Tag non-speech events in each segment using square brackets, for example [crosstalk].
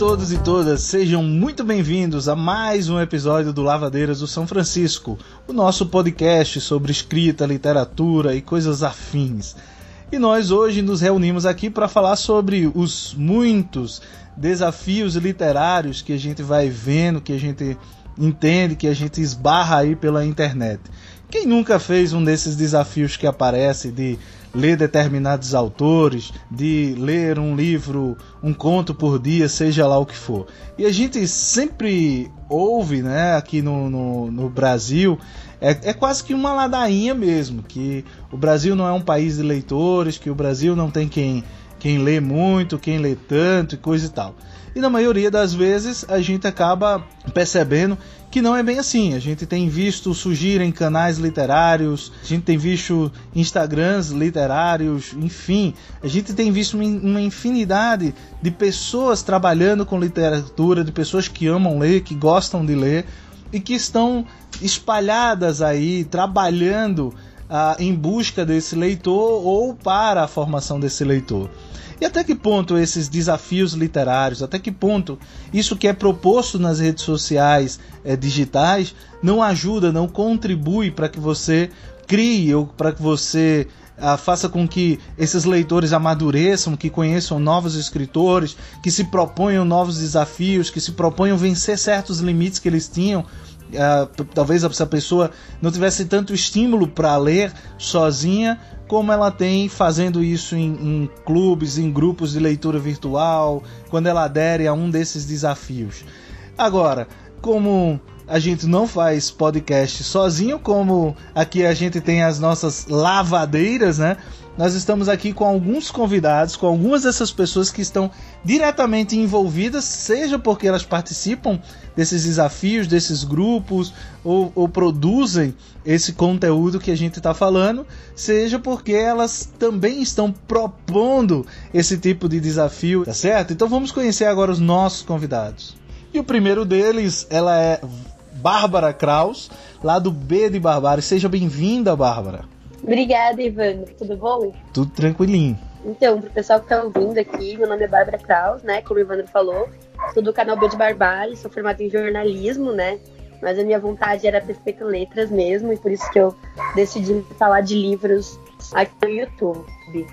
todos e todas, sejam muito bem-vindos a mais um episódio do Lavadeiras do São Francisco, o nosso podcast sobre escrita, literatura e coisas afins. E nós hoje nos reunimos aqui para falar sobre os muitos desafios literários que a gente vai vendo, que a gente entende, que a gente esbarra aí pela internet. Quem nunca fez um desses desafios que aparece de ler determinados autores, de ler um livro, um conto por dia, seja lá o que for. E a gente sempre ouve, né, aqui no, no, no Brasil, é, é, quase que uma ladainha mesmo, que o Brasil não é um país de leitores, que o Brasil não tem quem, quem lê muito, quem lê tanto e coisa e tal. E na maioria das vezes a gente acaba percebendo que não é bem assim. A gente tem visto surgirem canais literários, a gente tem visto Instagrams literários, enfim, a gente tem visto uma infinidade de pessoas trabalhando com literatura, de pessoas que amam ler, que gostam de ler e que estão espalhadas aí trabalhando ah, em busca desse leitor ou para a formação desse leitor. E até que ponto esses desafios literários, até que ponto isso que é proposto nas redes sociais é, digitais não ajuda, não contribui para que você crie ou para que você ah, faça com que esses leitores amadureçam, que conheçam novos escritores, que se proponham novos desafios, que se proponham vencer certos limites que eles tinham. Uh, talvez essa pessoa não tivesse tanto estímulo para ler sozinha, como ela tem fazendo isso em, em, clubes, em grupos de leitura virtual, quando ela adere a um desses desafios. Agora, como a gente não faz podcast sozinho, como aqui a gente tem as nossas lavadeiras, né? Nós estamos aqui com alguns convidados, com algumas dessas pessoas que estão diretamente envolvidas, seja porque elas participam desses desafios, desses grupos, ou, ou produzem esse conteúdo que a gente está falando, seja porque elas também estão propondo esse tipo de desafio, tá certo? Então vamos conhecer agora os nossos convidados. E o primeiro deles, ela é Bárbara Kraus, lá do B de Barbárie. Seja bem-vinda, Bárbara. Obrigada, Ivandro. Tudo bom? Tudo tranquilinho. Então, pro pessoal que tá ouvindo aqui, meu nome é Bárbara Kraus, né? Como o Ivandro falou. Sou do canal B de Barbárie, sou formada em jornalismo, né? Mas a minha vontade era ter feito letras mesmo, e por isso que eu decidi falar de livros aqui no YouTube.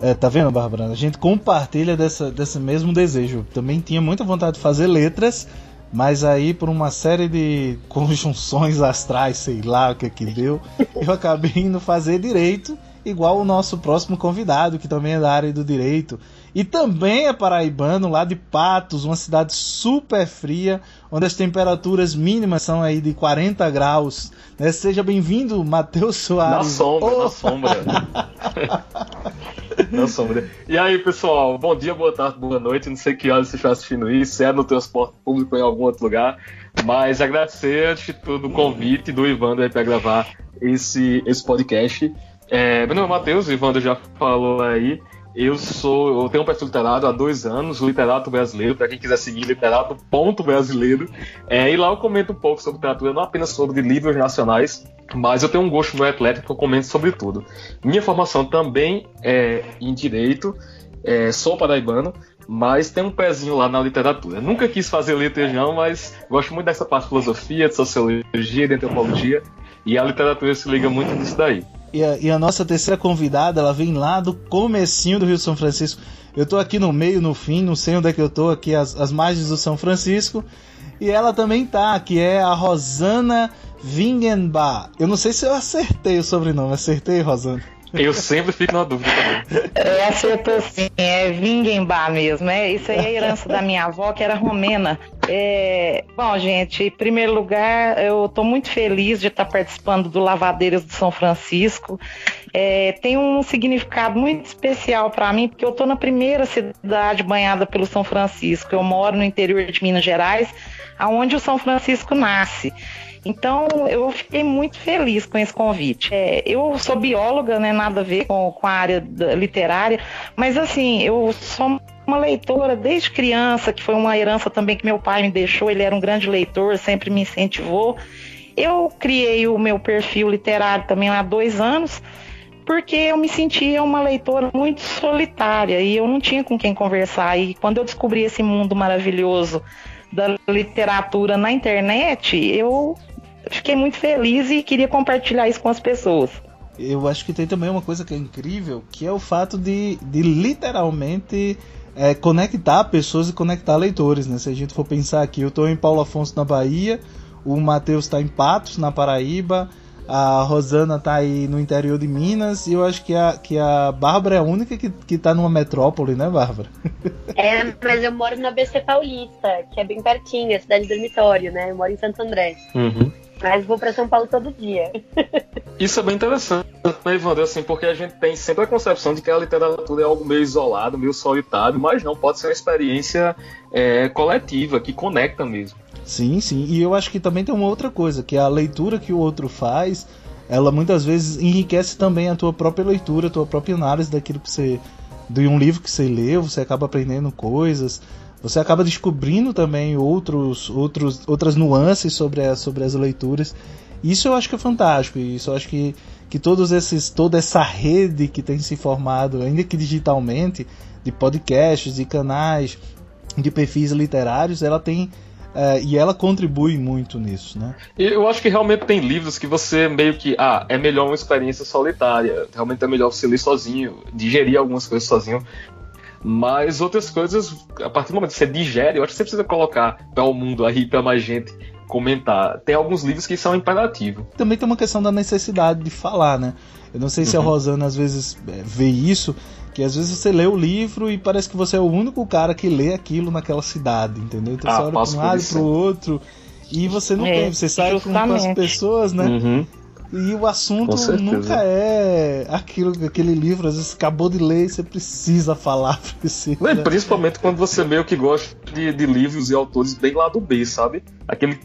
É, tá vendo, Bárbara? A gente compartilha dessa, desse mesmo desejo. Também tinha muita vontade de fazer letras, mas aí, por uma série de [laughs] conjunções astrais, sei lá o que é que deu, [laughs] eu acabei indo fazer direito, igual o nosso próximo convidado, que também é da área do direito. E também é paraibano, lá de Patos, uma cidade super fria, onde as temperaturas mínimas são aí de 40 graus. Né? Seja bem-vindo, Matheus Soares. Na sombra, oh! na sombra. [laughs] na sombra. E aí, pessoal, bom dia, boa tarde, boa noite. Não sei que horas você está assistindo isso, se é no transporte público ou em algum outro lugar. Mas agradecer, antes de tudo, o convite do Ivandro para gravar esse, esse podcast. É, meu nome é Matheus, o Ivandro já falou aí. Eu sou, eu tenho um perfil literário há dois anos, o Literato Brasileiro, para quem quiser seguir, literato ponto brasileiro. É, e lá eu comento um pouco sobre literatura, não apenas sobre livros nacionais, mas eu tenho um gosto muito eclético, eu comento sobre tudo. Minha formação também é em direito, é, sou paraibano, mas tem um pezinho lá na literatura. Nunca quis fazer letras não, mas gosto muito dessa parte de filosofia, de sociologia, de antropologia, e a literatura se liga muito nisso daí. E a, e a, nossa terceira convidada, ela vem lá do comecinho do Rio São Francisco. Eu tô aqui no meio, no fim, não sei onde é que eu tô, aqui as, as margens do São Francisco. E ela também tá, que é a Rosana Vingenbach. Eu não sei se eu acertei o sobrenome. Acertei, Rosana? Eu sempre fico na dúvida também. É, acertou sim, é Vingenbach mesmo. É, isso aí é a herança da minha avó, que era romena. É, bom, gente, em primeiro lugar, eu estou muito feliz de estar participando do Lavadeiras do São Francisco. É, tem um significado muito especial para mim, porque eu estou na primeira cidade banhada pelo São Francisco. Eu moro no interior de Minas Gerais, aonde o São Francisco nasce. Então, eu fiquei muito feliz com esse convite. É, eu sou bióloga, né, nada a ver com, com a área literária, mas assim, eu sou uma leitora desde criança, que foi uma herança também que meu pai me deixou, ele era um grande leitor, sempre me incentivou. Eu criei o meu perfil literário também há dois anos, porque eu me sentia uma leitora muito solitária e eu não tinha com quem conversar. E quando eu descobri esse mundo maravilhoso da literatura na internet, eu fiquei muito feliz e queria compartilhar isso com as pessoas. Eu acho que tem também uma coisa que é incrível, que é o fato de, de literalmente é, conectar pessoas e conectar leitores, né? Se a gente for pensar aqui, eu estou em Paulo Afonso na Bahia, o Matheus está em Patos, na Paraíba, a Rosana está aí no interior de Minas e eu acho que a, que a Bárbara é a única que, que tá numa metrópole, né, Bárbara? [laughs] É, mas eu moro na BC Paulista, que é bem pertinho, é cidade dormitório, né? Eu moro em Santo André. Uhum. Mas vou para São Paulo todo dia. [laughs] Isso é bem interessante, né, Ivandro? Assim, porque a gente tem sempre a concepção de que a literatura é algo meio isolado, meio solitário, mas não, pode ser uma experiência é, coletiva, que conecta mesmo. Sim, sim. E eu acho que também tem uma outra coisa, que a leitura que o outro faz, ela muitas vezes enriquece também a tua própria leitura, a tua própria análise daquilo que você. de um livro que você leu, você acaba aprendendo coisas você acaba descobrindo também outros, outros, outras nuances sobre, a, sobre as leituras. Isso eu acho que é fantástico. Isso eu acho que, que todos esses, toda essa rede que tem se formado, ainda que digitalmente, de podcasts, de canais, de perfis literários, ela tem Uh, e ela contribui muito nisso, né? Eu acho que realmente tem livros que você meio que, ah, é melhor uma experiência solitária, realmente é melhor você ler sozinho, digerir algumas coisas sozinho. Mas outras coisas, a partir do momento que você digere, eu acho que você precisa colocar para o mundo aí, para mais gente comentar. Tem alguns livros que são imperativos. Também tem uma questão da necessidade de falar, né? Eu não sei se uhum. a Rosana às vezes é, vê isso, que às vezes você lê o livro e parece que você é o único cara que lê aquilo naquela cidade, entendeu? Então ah, você olha para um lado e para o outro e você não é, tem, você sai com, com as pessoas, né? Uhum. E o assunto nunca é aquilo, aquele livro, às vezes acabou de ler e você precisa falar. [laughs] Precisa. principalmente quando você meio que gosta de, de livros e autores bem lá do B, sabe? Aquele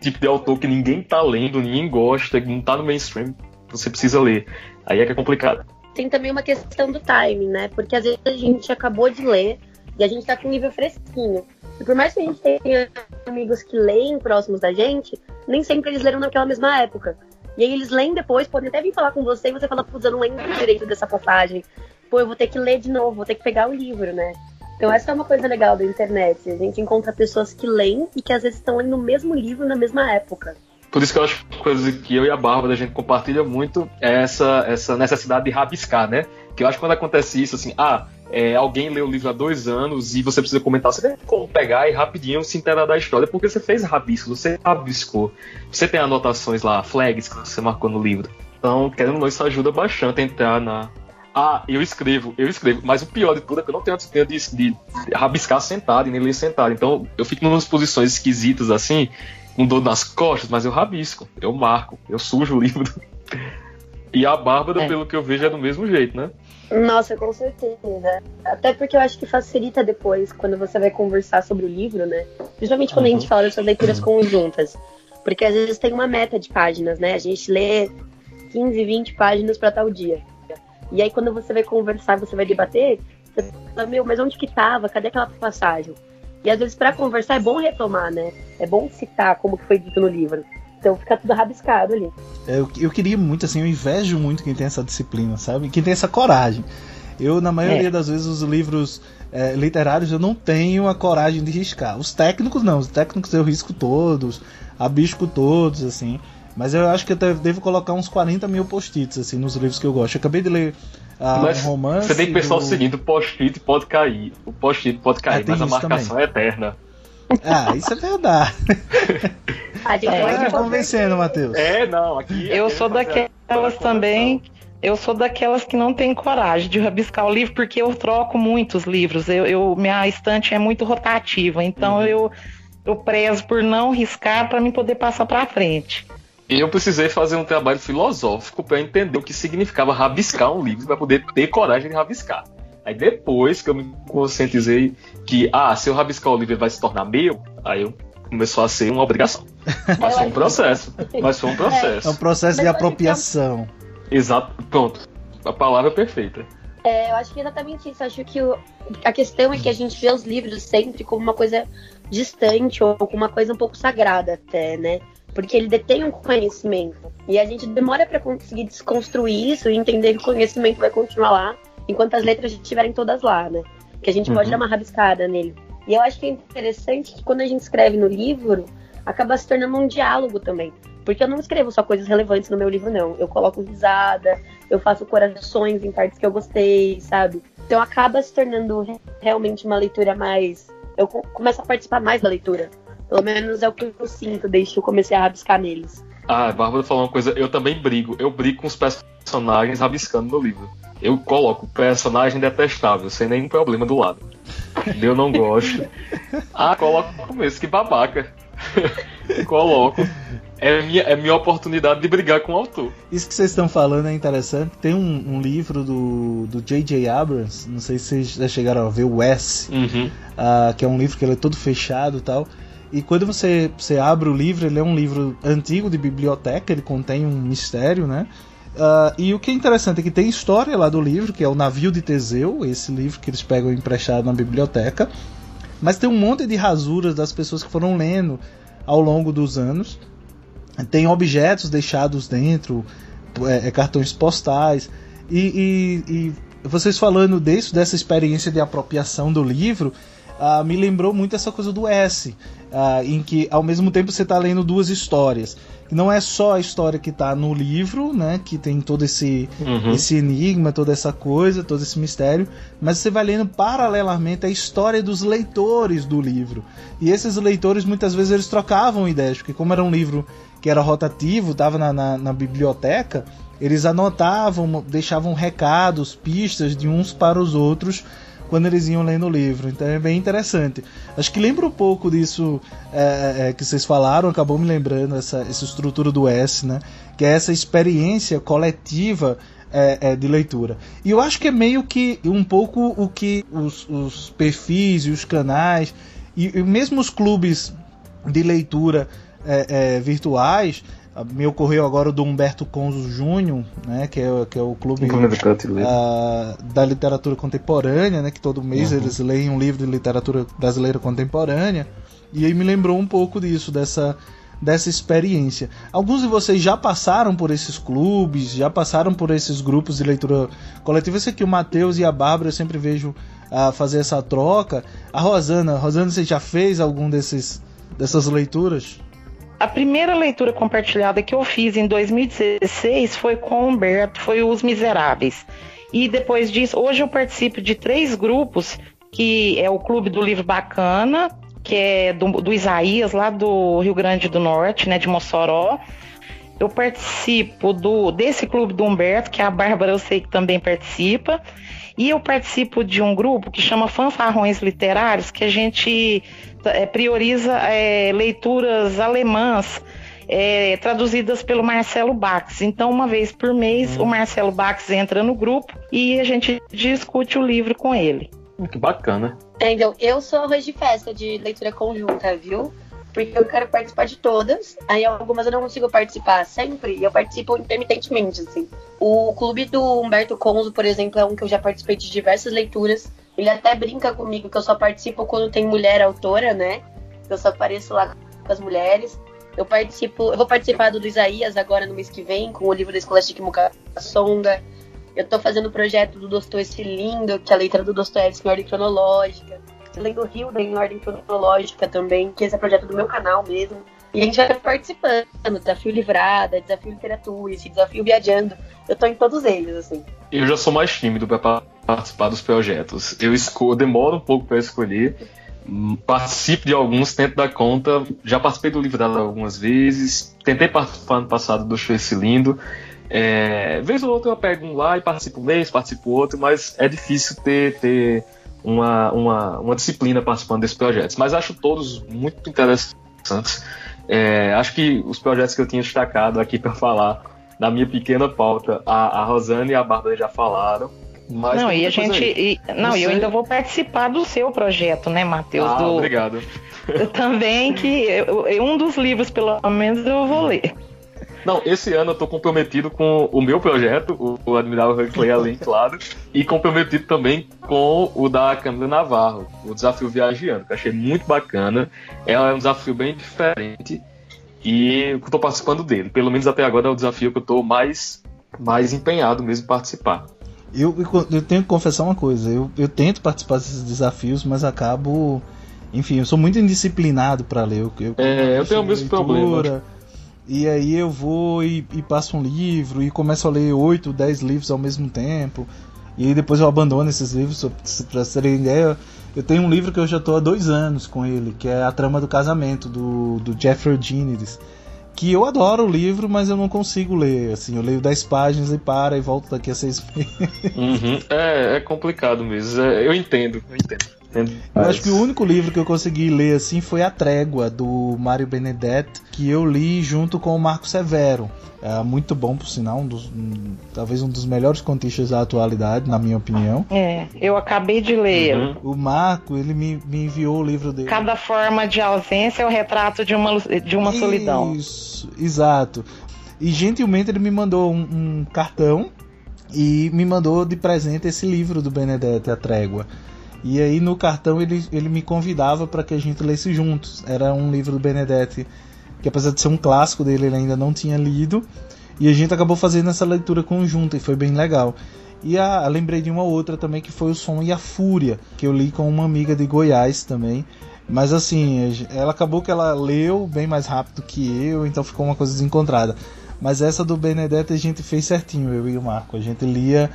tipo de autor que ninguém tá lendo, ninguém gosta, que não tá no mainstream, você precisa ler. Aí é que é complicado. Tem também uma questão do timing, né? Porque às vezes a gente acabou de ler e a gente tá com um nível fresquinho. E por mais que a gente tenha amigos que leem próximos da gente, nem sempre eles leram naquela mesma época. E aí eles leem depois, podem até vir falar com você e você fala, putz, eu não lembro direito dessa passagem. Pô, eu vou ter que ler de novo, vou ter que pegar o livro, né? Então essa é uma coisa legal da internet. A gente encontra pessoas que leem e que às vezes estão lendo o mesmo livro na mesma época. Por isso que eu acho que coisa que eu e a Bárbara a gente compartilha muito é essa, essa necessidade de rabiscar, né? Que eu acho que quando acontece isso, assim, ah, é, alguém leu o livro há dois anos e você precisa comentar, você tem como pegar e rapidinho se inteirar da história, porque você fez rabisco, você rabiscou. Você tem anotações lá, flags que você marcou no livro. Então, querendo ou não, isso ajuda bastante a entrar na. Ah, eu escrevo, eu escrevo, mas o pior de tudo é que eu não tenho a disciplina de, de rabiscar sentado e nem ler sentado. Então, eu fico em umas posições esquisitas assim, com dor nas costas, mas eu rabisco, eu marco, eu sujo o livro. [laughs] E a Bárbara, é. pelo que eu vejo, é do mesmo jeito, né? Nossa, com certeza. Até porque eu acho que facilita depois, quando você vai conversar sobre o livro, né? Principalmente quando uhum. a gente uhum. fala dessas leituras uhum. conjuntas. Porque às vezes tem uma meta de páginas, né? A gente lê 15, 20 páginas para tal dia. E aí quando você vai conversar, você vai debater, você fala, meu, mas onde que tava? Cadê aquela passagem? E às vezes para conversar é bom retomar, né? É bom citar como que foi dito no livro. Então fica tudo rabiscado ali. É, eu, eu queria muito, assim, eu invejo muito quem tem essa disciplina, sabe? Quem tem essa coragem. Eu, na maioria é. das vezes, os livros é, literários eu não tenho a coragem de riscar. Os técnicos não, os técnicos eu risco todos, abisco todos, assim. Mas eu acho que eu devo colocar uns 40 mil post-its, assim, nos livros que eu gosto. Eu acabei de ler mas um romance. Você tem que pensar do... o seguinte: o post-it pode cair. O post-it pode cair, é, mas a marcação também. é eterna. Ah, isso é verdade. A gente é, tá convencendo, Matheus. É, não, aqui. Eu sou daquelas também. Eu sou daquelas que não tem coragem de rabiscar o livro, porque eu troco muitos livros. Eu, eu minha estante é muito rotativa, então uhum. eu, eu prezo por não riscar para me poder passar para frente. Eu precisei fazer um trabalho filosófico para entender o que significava rabiscar um livro, para poder ter coragem de rabiscar. Aí depois que eu me conscientizei que, ah, se eu rabiscar o livro ele vai se tornar meu, aí eu começou a ser uma obrigação. Mas foi um processo. Mas foi um processo. É um processo de apropriação. Exato, pronto. A palavra é perfeita. É, eu acho que é exatamente isso. Eu acho que o, a questão é que a gente vê os livros sempre como uma coisa distante ou como uma coisa um pouco sagrada até, né? porque ele detém um conhecimento. E a gente demora para conseguir desconstruir isso e entender que o conhecimento vai continuar lá, enquanto as letras estiverem todas lá, né? Que a gente uhum. pode dar uma rabiscada nele. E eu acho que é interessante que quando a gente escreve no livro, acaba se tornando um diálogo também. Porque eu não escrevo só coisas relevantes no meu livro, não. Eu coloco risada, eu faço corações em partes que eu gostei, sabe? Então acaba se tornando realmente uma leitura mais. Eu começo a participar mais da leitura. Pelo menos é o que eu sinto desde que eu comecei a rabiscar neles. Ah, a Bárbara falou uma coisa, eu também brigo. Eu brigo com os personagens rabiscando no livro. Eu coloco personagem detestável, sem nenhum problema do lado. Eu não gosto. [laughs] Ah, coloco no começo, que babaca. [laughs] coloco. É minha, é minha oportunidade de brigar com o autor. Isso que vocês estão falando é interessante. Tem um, um livro do J.J. Abrams, não sei se vocês já chegaram a ver, o S, uhum. uh, que é um livro que ele é todo fechado e tal. E quando você, você abre o livro, ele é um livro antigo de biblioteca, ele contém um mistério, né? Uh, e o que é interessante é que tem história lá do livro, que é o Navio de Teseu, esse livro que eles pegam emprestado na biblioteca. Mas tem um monte de rasuras das pessoas que foram lendo ao longo dos anos. Tem objetos deixados dentro, é, é, cartões postais. E, e, e, vocês falando disso, dessa experiência de apropriação do livro, uh, me lembrou muito essa coisa do S, uh, em que ao mesmo tempo você está lendo duas histórias. Não é só a história que está no livro, né, que tem todo esse, uhum. esse enigma, toda essa coisa, todo esse mistério, mas você vai lendo paralelamente a história dos leitores do livro. E esses leitores muitas vezes eles trocavam ideias, porque como era um livro que era rotativo, estava na, na, na biblioteca, eles anotavam, deixavam recados, pistas de uns para os outros quando eles iam lendo o livro. Então é bem interessante. Acho que lembra um pouco disso é, é, que vocês falaram, acabou me lembrando essa, essa estrutura do S, né? Que é essa experiência coletiva é, é, de leitura. E eu acho que é meio que um pouco o que os, os perfis e os canais e, e mesmo os clubes de leitura é, é, virtuais me ocorreu agora o do Humberto Conzo Júnior, né, que é, que é o clube uh, da literatura contemporânea, né, que todo mês uhum. eles leem um livro de literatura brasileira contemporânea, e aí me lembrou um pouco disso, dessa, dessa experiência. Alguns de vocês já passaram por esses clubes, já passaram por esses grupos de leitura coletiva. Esse aqui, o Matheus e a Bárbara, eu sempre vejo uh, fazer essa troca. A Rosana, Rosana, você já fez algum desses, dessas leituras? A primeira leitura compartilhada que eu fiz em 2016 foi com Humberto, foi Os Miseráveis. E depois disso, hoje eu participo de três grupos, que é o Clube do Livro Bacana, que é do, do Isaías, lá do Rio Grande do Norte, né, de Mossoró. Eu participo do desse clube do Humberto, que a Bárbara eu sei que também participa. E eu participo de um grupo que chama Fanfarrões Literários, que a gente é, prioriza é, leituras alemãs é, traduzidas pelo Marcelo Bax. Então, uma vez por mês, hum. o Marcelo Bax entra no grupo e a gente discute o livro com ele. Que bacana. É, então, eu sou arroz de festa de leitura conjunta, viu? Porque eu quero participar de todas. Aí algumas eu não consigo participar sempre. E eu participo intermitentemente, assim. O clube do Humberto Conzo, por exemplo, é um que eu já participei de diversas leituras. Ele até brinca comigo que eu só participo quando tem mulher autora, né? Eu só apareço lá com as mulheres. Eu participo, eu vou participar do Isaías agora no mês que vem, com o livro da Escolastic Sonda. Eu tô fazendo o projeto do Dostoiévski lindo, que é a letra do Dostoiévski em ordem cronológica. Lendo Hilda em ordem cronológica também, que esse é projeto do meu canal mesmo. E a gente vai participando, desafio livrada, desafio literatura, esse desafio viajando. Eu tô em todos eles, assim. Eu já sou mais tímido para participar dos projetos. Eu demoro um pouco para escolher. Participo de alguns, tento dar conta. Já participei do Livrada algumas vezes. Tentei participar no passado do Show Lindo. É, vez ou outra eu pego um lá e participo um mês, participo outro, mas é difícil ter, ter uma, uma, uma disciplina participando desses projetos. Mas acho todos muito interessantes. É, acho que os projetos que eu tinha destacado aqui para falar na minha pequena pauta, a, a Rosane e a Bárbara já falaram. Mas não, e a gente. E, não, eu ainda vou participar do seu projeto, né, Matheus? Ah, do, obrigado. [laughs] Também que eu, um dos livros, pelo menos, eu vou ler. Não, esse ano eu tô comprometido com o meu projeto, o, o Admirável Huxley Além, claro, e comprometido também com o da Câmara Navarro, o Desafio Viagiano, que eu achei muito bacana. É um desafio bem diferente E eu tô participando dele. Pelo menos até agora é o desafio que eu tô mais, mais empenhado mesmo em participar. Eu, eu tenho que confessar uma coisa, eu, eu tento participar desses desafios, mas acabo. Enfim, eu sou muito indisciplinado para ler. Eu, eu, é, eu tenho o mesmo problema. E aí eu vou e, e, passo um livro e começo a ler 8, 10 livros ao mesmo tempo. E aí depois eu abandono esses livros, pra terem ideia. Eu tenho um livro que eu já estou há dois anos com ele, que é A Trama do Casamento, do, do Jeffrey Eugenides. Que eu adoro o livro, mas eu não consigo ler. Assim, eu leio 10 páginas e para e volto daqui a seis [laughs] meses. Uhum. É, é complicado mesmo. É, eu entendo, eu entendo. Eu acho que o único livro que eu consegui ler assim foi A Trégua, do Mário Benedetti, que eu li junto com o Marco Severo. É muito bom, por sinal, um dos, um, talvez um dos melhores contistas da atualidade, na minha opinião. É, eu acabei de ler. Uhum. O Marco, ele me, me, enviou o livro dele. Cada forma de ausência é o retrato de uma, de uma Isso, solidão. Isso, exato. E gentilmente ele me mandou um, um cartão e me mandou de presente esse livro do Benedetti, A Trégua. E aí no cartão ele, ele me convidava para que a gente lesse juntos. Era um livro do Benedetti que apesar de ser um clássico dele, ele ainda não tinha lido. E a gente acabou fazendo essa leitura conjunta e foi bem legal. E a, lembrei de uma outra também que foi O Som e a Fúria, que eu li com uma amiga de Goiás também. Mas assim, ela acabou que ela leu bem mais rápido que eu, então ficou uma coisa desencontrada. Mas essa do Benedetti a gente fez certinho, eu e o Marco. A gente lia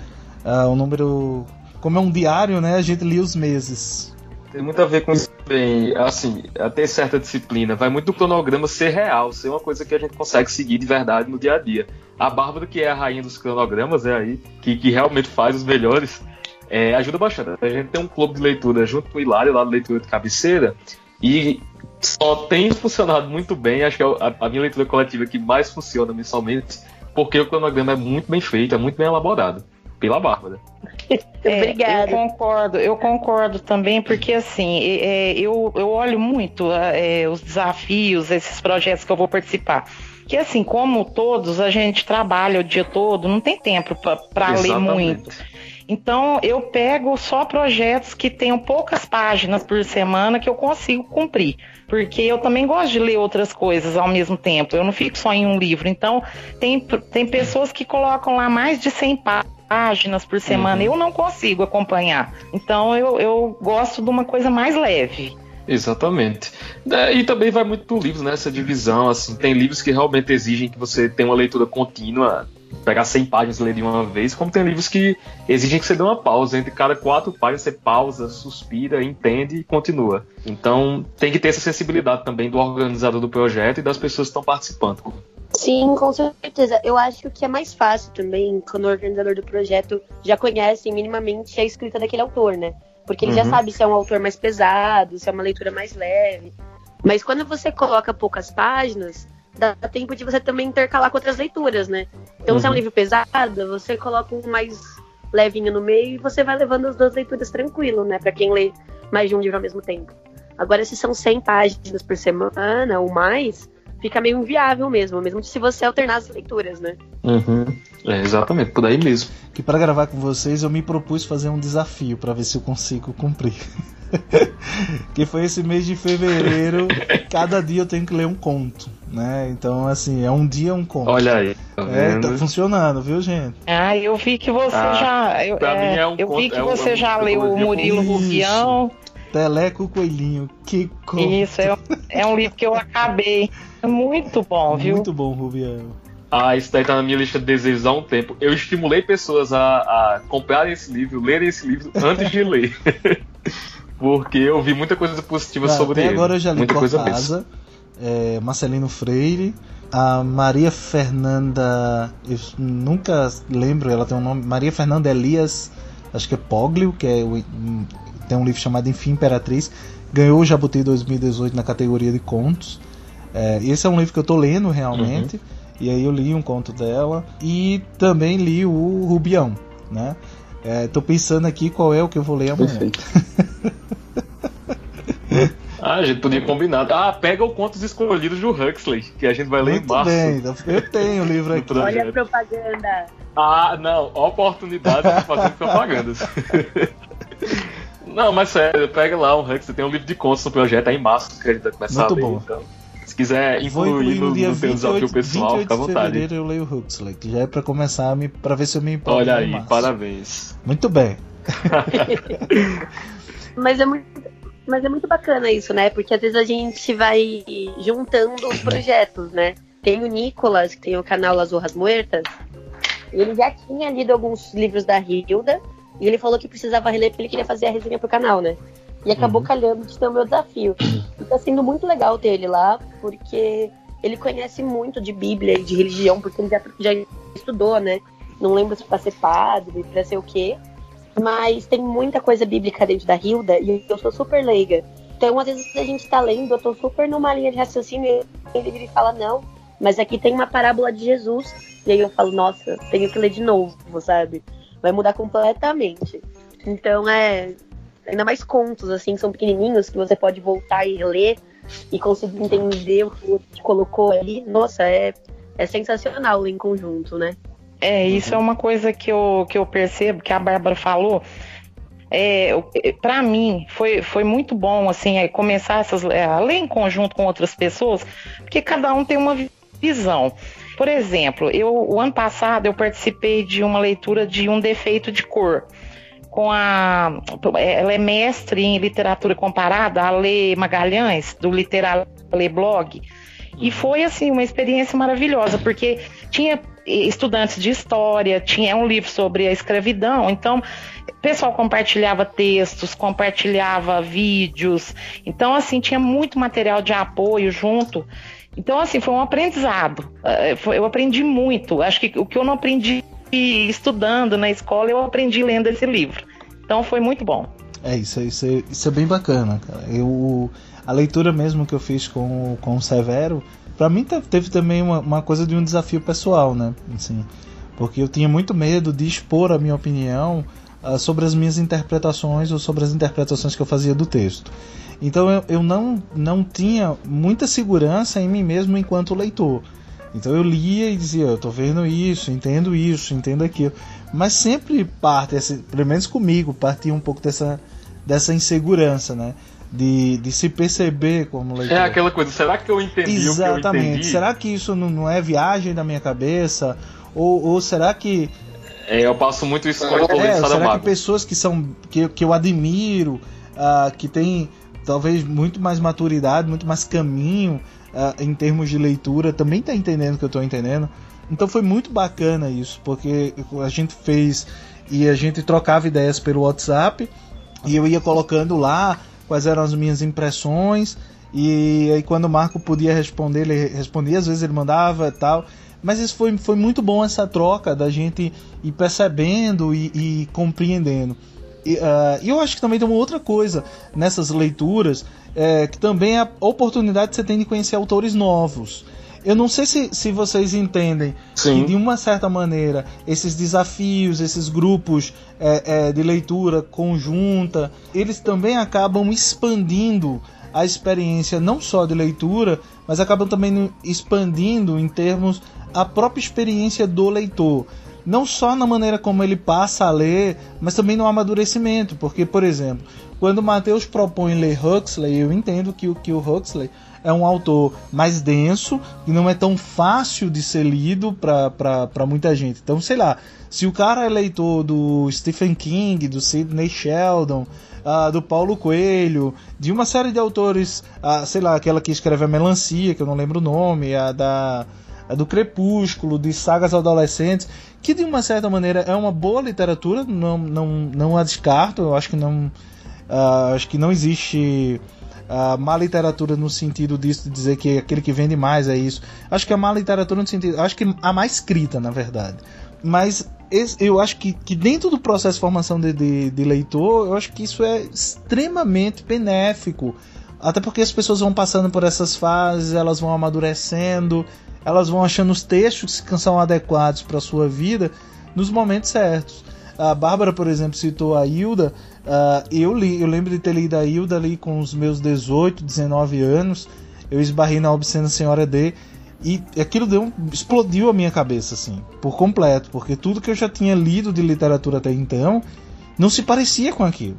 uh, o número como é um diário, né, a gente lia os meses. Tem muito a ver com isso bem, assim, até certa disciplina. Vai muito do cronograma ser real, ser uma coisa que a gente consegue seguir de verdade no dia a dia. A Bárbara, que é a rainha dos cronogramas, é aí, que, que realmente faz os melhores, é, ajuda bastante. A gente tem um clube de leitura junto com o Hilário, lá do Leitura de Cabeceira, e só tem funcionado muito bem. Acho que é a, a minha leitura coletiva que mais funciona mensalmente, porque o cronograma é muito bem feito, é muito bem elaborado pela Bárbara. [laughs] É, Obrigada. Eu concordo, eu concordo também, porque assim, é, eu, eu olho muito é, os desafios, esses projetos que eu vou participar. Que assim, como todos, a gente trabalha o dia todo, não tem tempo para ler muito. Então, eu pego só projetos que tenham poucas páginas por semana que eu consigo cumprir. Porque eu também gosto de ler outras coisas ao mesmo tempo. Eu não fico só em um livro. Então, tem, tem pessoas que colocam lá mais de 100 páginas páginas por semana. Uhum. Eu não consigo acompanhar. Então eu, eu gosto de uma coisa mais leve. Exatamente. É, e também vai muito pro livro, né? Essa divisão, assim. Tem livros que realmente exigem que você tenha uma leitura contínua, pegar 100 páginas e ler de uma vez, como tem livros que exigem que você dê uma pausa. Entre cada quatro páginas você pausa, suspira, entende e continua. Então tem que ter essa sensibilidade também do organizador do projeto e das pessoas que estão participando. Sim, com certeza. Eu acho que é mais fácil também, quando o organizador do projeto já conhece minimamente a escrita daquele autor, né? Porque ele uhum. já sabe se é um autor mais pesado, se é uma leitura mais leve. Mas quando você coloca poucas páginas, dá tempo de você também intercalar com outras leituras, né? Então, uhum. se é um uhum. livro pesado, você coloca um mais levinho no meio e você vai levando as duas leituras tranquilo, né? Para quem lê mais de um livro ao mesmo tempo. Agora, se são 100 páginas por semana ou mais, fica meio inviável mesmo, mesmo se você alternar as leituras, né? Uhum. É, exatamente, por aí mesmo. Que para gravar com vocês eu me propus fazer um desafio para ver se eu consigo cumprir. [laughs] que foi esse mês de fevereiro, cada dia eu tenho que ler um conto, né? Então, assim, é um dia um conto. Olha aí. Tá é, tá funcionando, viu, gente? Ah, eu vi que você ah, já. Eu, é, é um eu vi que é você já leu o Murilo Rubião. Teleco Coelhinho, que conto. Isso, é, é um livro que eu acabei. É muito bom, viu? Muito bom, Rubião. Ah, isso daí tá na minha lista de desejos há um tempo. Eu estimulei pessoas a, a comprarem esse livro, lerem esse livro antes de ler. [laughs] Porque eu vi muita coisa positiva ah, sobre até ele. agora eu já li muita coisa casa, é, Marcelino Freire, a Maria Fernanda, eu nunca lembro, ela tem um nome, Maria Fernanda Elias, acho que é Poglio, que é o, tem um livro chamado Enfim Imperatriz, ganhou o Jabuti 2018 na categoria de contos. É, esse é um livro que eu tô lendo realmente. Uhum. E aí eu li um conto dela e também li o Rubião, né? É, tô pensando aqui qual é o que eu vou ler amanhã. Perfeito. [laughs] ah, a gente podia combinar. Ah, pega o Contos Escolhidos do Huxley, que a gente vai ler Muito em março. Bem, eu tenho o livro aqui. Olha a propaganda. Ah, não, oportunidade de fazer [laughs] propagandas. [laughs] não, mas sério, pega lá o Huxley, tem um livro de contos no projeto, é em março que a gente vai começar Muito a ler. Bom. Então. Se quiser incluir no, dia no teu desafio pessoal, fica à vontade. De fevereiro eu leio Huxley, que já é para começar para ver se eu me importo. Olha aí, parabéns. Muito bem. [laughs] mas é muito mas é muito bacana isso, né? Porque às vezes a gente vai juntando os projetos, né? Tem o Nicolas, que tem o canal Las Hojas Muertas, ele já tinha lido alguns livros da Hilda, e ele falou que precisava reler porque ele queria fazer a resenha pro canal, né? E acabou uhum. calhando de ser o meu desafio. [clears throat] E tá sendo muito legal ter ele lá, porque ele conhece muito de Bíblia e de religião, porque ele já, já estudou, né? Não lembro se para ser padre, para ser o quê. Mas tem muita coisa bíblica dentro da Hilda e eu sou super leiga. Então, às vezes a gente tá lendo, eu tô super numa linha de raciocínio e ele fala, não, mas aqui tem uma parábola de Jesus. E aí eu falo, nossa, tenho que ler de novo, sabe? Vai mudar completamente. Então é. Ainda mais contos, assim, são pequenininhos que você pode voltar e ler e conseguir entender o que o outro colocou ali. Nossa, é, é sensacional em conjunto, né? É, isso é uma coisa que eu, que eu percebo, que a Bárbara falou. É, para mim foi, foi muito bom assim é, começar essas, é, a ler em conjunto com outras pessoas, porque cada um tem uma visão. Por exemplo, eu o ano passado eu participei de uma leitura de um defeito de cor com a ela é mestre em literatura comparada, a Lê Magalhães do Literal Blog. E foi assim uma experiência maravilhosa, porque tinha estudantes de história, tinha um livro sobre a escravidão, então o pessoal compartilhava textos, compartilhava vídeos, então assim tinha muito material de apoio junto. Então assim foi um aprendizado. Eh, eu aprendi muito. Acho que o que eu não aprendi estudando na escola eu aprendi lendo esse livro. Então foi muito bom. É isso, isso é, isso é bem bacana, cara. Eu a leitura mesmo que eu fiz com, com o Severo para mim teve também uma, uma, coisa de um desafio pessoal, né? Assim, porque eu tinha muito medo de expor a minha opinião uh, sobre as minhas interpretações ou sobre as interpretações que eu fazia do texto. Então eu, eu não, não tinha muita segurança em mim mesmo enquanto leitor. Então eu lia e dizia, eu tô vendo isso, entendo isso, entendo aquilo. Mas sempre parte, pelo menos comigo, partia um pouco dessa, dessa insegurança, né? de, de se perceber como leitor. É aquela coisa, será que eu entendi Exatamente. o que eu entendi? Será que isso não, não é viagem da minha cabeça? Ou, ou será que... É, eu passo muito isso com a é, Será que pessoas que são que, que eu admiro, uh, que têm talvez muito mais maturidade, muito mais caminho uh, em termos de leitura, também tá entendendo o que eu estou entendendo? Então foi muito bacana isso, porque a gente fez e a gente trocava ideias pelo WhatsApp e eu ia colocando lá quais eram as minhas impressões. E aí quando o Marco podia responder, ele respondia, às vezes ele mandava tal. Mas isso foi, foi muito bom essa troca da gente ir percebendo e, e compreendendo. E uh, eu acho que também tem uma outra coisa nessas leituras, é, que também é a oportunidade que você tem de conhecer autores novos. Eu não sei se, se vocês entendem Sim. que, de uma certa maneira, esses desafios, esses grupos é, é, de leitura conjunta, eles também acabam expandindo a experiência não só de leitura, mas acabam também expandindo em termos a própria experiência do leitor. Não só na maneira como ele passa a ler, mas também no amadurecimento. Porque, por exemplo, quando Mateus propõe ler Huxley, eu entendo que, que o Huxley é um autor mais denso e não é tão fácil de ser lido para muita gente. Então, sei lá, se o cara é leitor do Stephen King, do Sidney Sheldon, uh, do Paulo Coelho, de uma série de autores, uh, sei lá, aquela que escreve a Melancia, que eu não lembro o nome, a da do Crepúsculo, de sagas adolescentes, que de uma certa maneira é uma boa literatura, não, não, não a descarto, eu acho que não, uh, acho que não existe a má literatura no sentido disso de dizer que aquele que vende mais é isso. Acho que a má literatura no sentido. Acho que a má escrita, na verdade. Mas eu acho que, que dentro do processo de formação de, de, de leitor, eu acho que isso é extremamente benéfico. Até porque as pessoas vão passando por essas fases, elas vão amadurecendo, elas vão achando os textos que são adequados para sua vida nos momentos certos. A Bárbara, por exemplo, citou a Hilda. Uh, eu li, eu lembro de ter lido a Hilda ali com os meus 18, 19 anos. Eu esbarrei na Obscena Senhora D. E aquilo deu, explodiu a minha cabeça, assim, por completo, porque tudo que eu já tinha lido de literatura até então não se parecia com aquilo.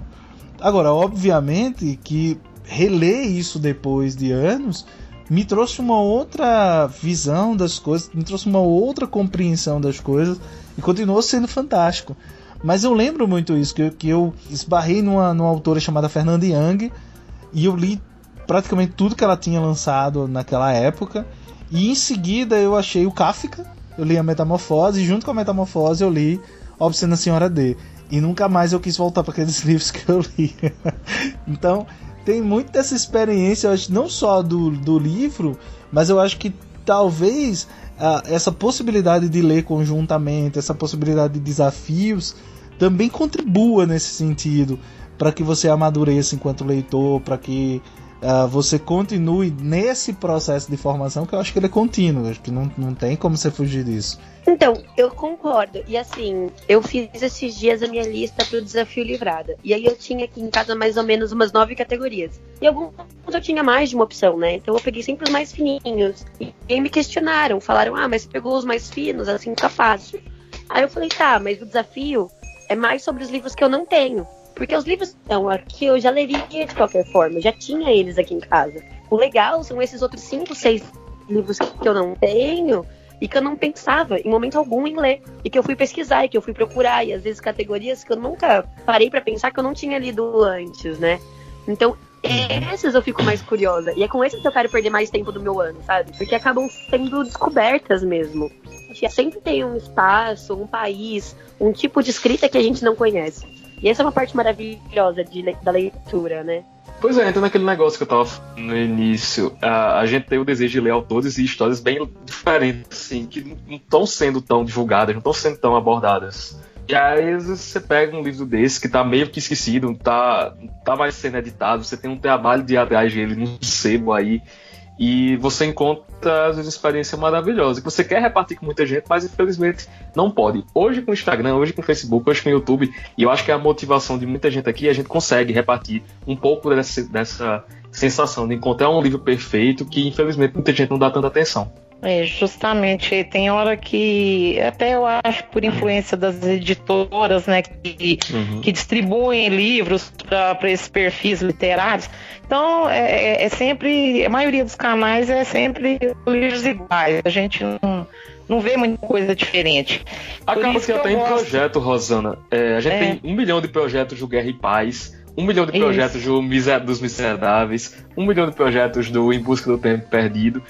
Agora, obviamente que reler isso depois de anos me trouxe uma outra visão das coisas, me trouxe uma outra compreensão das coisas e continuou sendo fantástico. Mas eu lembro muito isso, que eu, que eu esbarrei numa, numa autora chamada Fernanda Young e eu li praticamente tudo que ela tinha lançado naquela época. E em seguida eu achei o Kafka, eu li a Metamorfose, e junto com a Metamorfose eu li Obscena Senhora D. E nunca mais eu quis voltar para aqueles [laughs] livros que eu li. então, tem muito dessa experiência, eu acho, não só do, do livro, mas eu acho que talvez uh, essa possibilidade de ler conjuntamente, essa possibilidade de desafios, também contribua nesse sentido, para que você amadureça enquanto leitor, para que uh, você continue nesse processo de formação, que eu acho que ele é contínuo, acho que não, não tem como você fugir disso. Então, eu concordo. E assim, eu fiz esses dias a minha lista para o desafio livrada. E aí eu tinha aqui em casa mais ou menos umas nove categorias. E alguns eu tinha mais de uma opção, né? Então eu peguei sempre os mais fininhos. E me questionaram, falaram, ah, mas você pegou os mais finos, assim fica fácil. Aí eu falei, tá, mas o desafio é mais sobre os livros que eu não tenho. Porque os livros estão aqui, eu já leria de qualquer forma, já tinha eles aqui em casa. O legal são esses outros cinco, seis livros que eu não tenho e que eu não pensava em momento algum em ler. E que eu fui pesquisar, e que eu fui procurar, e às vezes categorias que eu nunca parei para pensar que eu não tinha lido antes, né? Então, esses eu fico mais curiosa. E é com esses que eu quero perder mais tempo do meu ano, sabe? Porque acabam sendo descobertas mesmo. Sempre tem um espaço, um país, um tipo de escrita que a gente não conhece. E essa é uma parte maravilhosa de, da leitura, né? Pois é, entra naquele negócio que eu tava no início. A, a gente tem o desejo de ler autores e histórias bem diferentes, assim, que não estão sendo tão divulgadas, não estão sendo tão abordadas. E aí, você pega um livro desse que tá meio que esquecido, tá, tá mais sendo editado, você tem um trabalho de atrás dele num sebo aí, e você encontra, às vezes, experiência maravilhosa, que você quer repartir com muita gente, mas infelizmente não pode. Hoje com o Instagram, hoje com o Facebook, hoje com o YouTube, e eu acho que é a motivação de muita gente aqui, a gente consegue repartir um pouco dessa, dessa sensação de encontrar um livro perfeito que, infelizmente, muita gente não dá tanta atenção. É, justamente, tem hora que, até eu acho por influência das editoras, né, que, uhum. que distribuem livros para esses perfis literários. Então, é, é, é, sempre, a maioria dos canais é sempre livros iguais, a gente não, não vê muita coisa diferente. Acaba que, até em projeto, Rosana, é, a gente é. tem um milhão de projetos do Guerra e Paz, um milhão de projetos do, dos Miseráveis, um milhão de projetos do Em Busca do Tempo Perdido.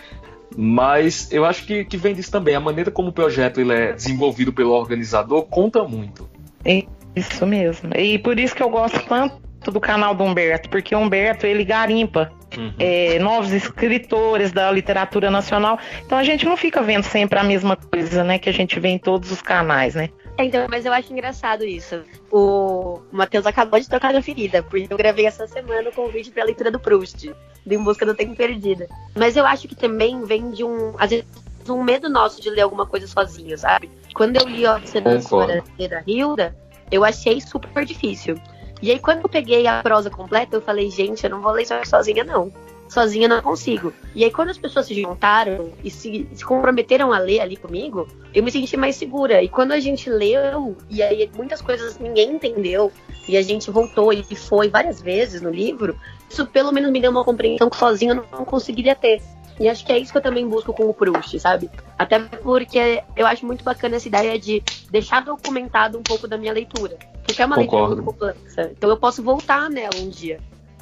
Mas eu acho que, que vem disso também. A maneira como o projeto ele é desenvolvido pelo organizador conta muito. É isso mesmo. E por isso que eu gosto tanto do canal do Humberto, porque o Humberto ele garimpa uhum. é, novos escritores da literatura nacional. Então a gente não fica vendo sempre a mesma coisa, né? Que a gente vê em todos os canais, né? É, então, mas eu acho engraçado isso. O Matheus acabou de tocar na ferida, porque eu gravei essa semana o convite para a leitura do Proust, de Em Busca do Tempo Perdido. Mas eu acho que também vem de um, às vezes, um medo nosso de ler alguma coisa sozinho, sabe? Quando eu li a cena da Hilda, eu achei super difícil. E aí, quando eu peguei a prosa completa, eu falei, gente, eu não vou ler isso sozinha, não sozinha não consigo. E aí, quando as pessoas se juntaram e se, se, comprometeram a ler ali comigo, eu me senti mais segura. E quando a gente leu, e aí muitas coisas ninguém entendeu, e a gente voltou e foi várias vezes no livro, isso pelo menos me deu uma compreensão que sozinha eu não conseguiria ter. E acho que é isso que eu também busco com o Proust, sabe? Até porque eu acho muito bacana essa ideia de deixar documentado um pouco da minha leitura. Porque é uma Concordo. leitura muito complexa. Então eu posso voltar nela um dia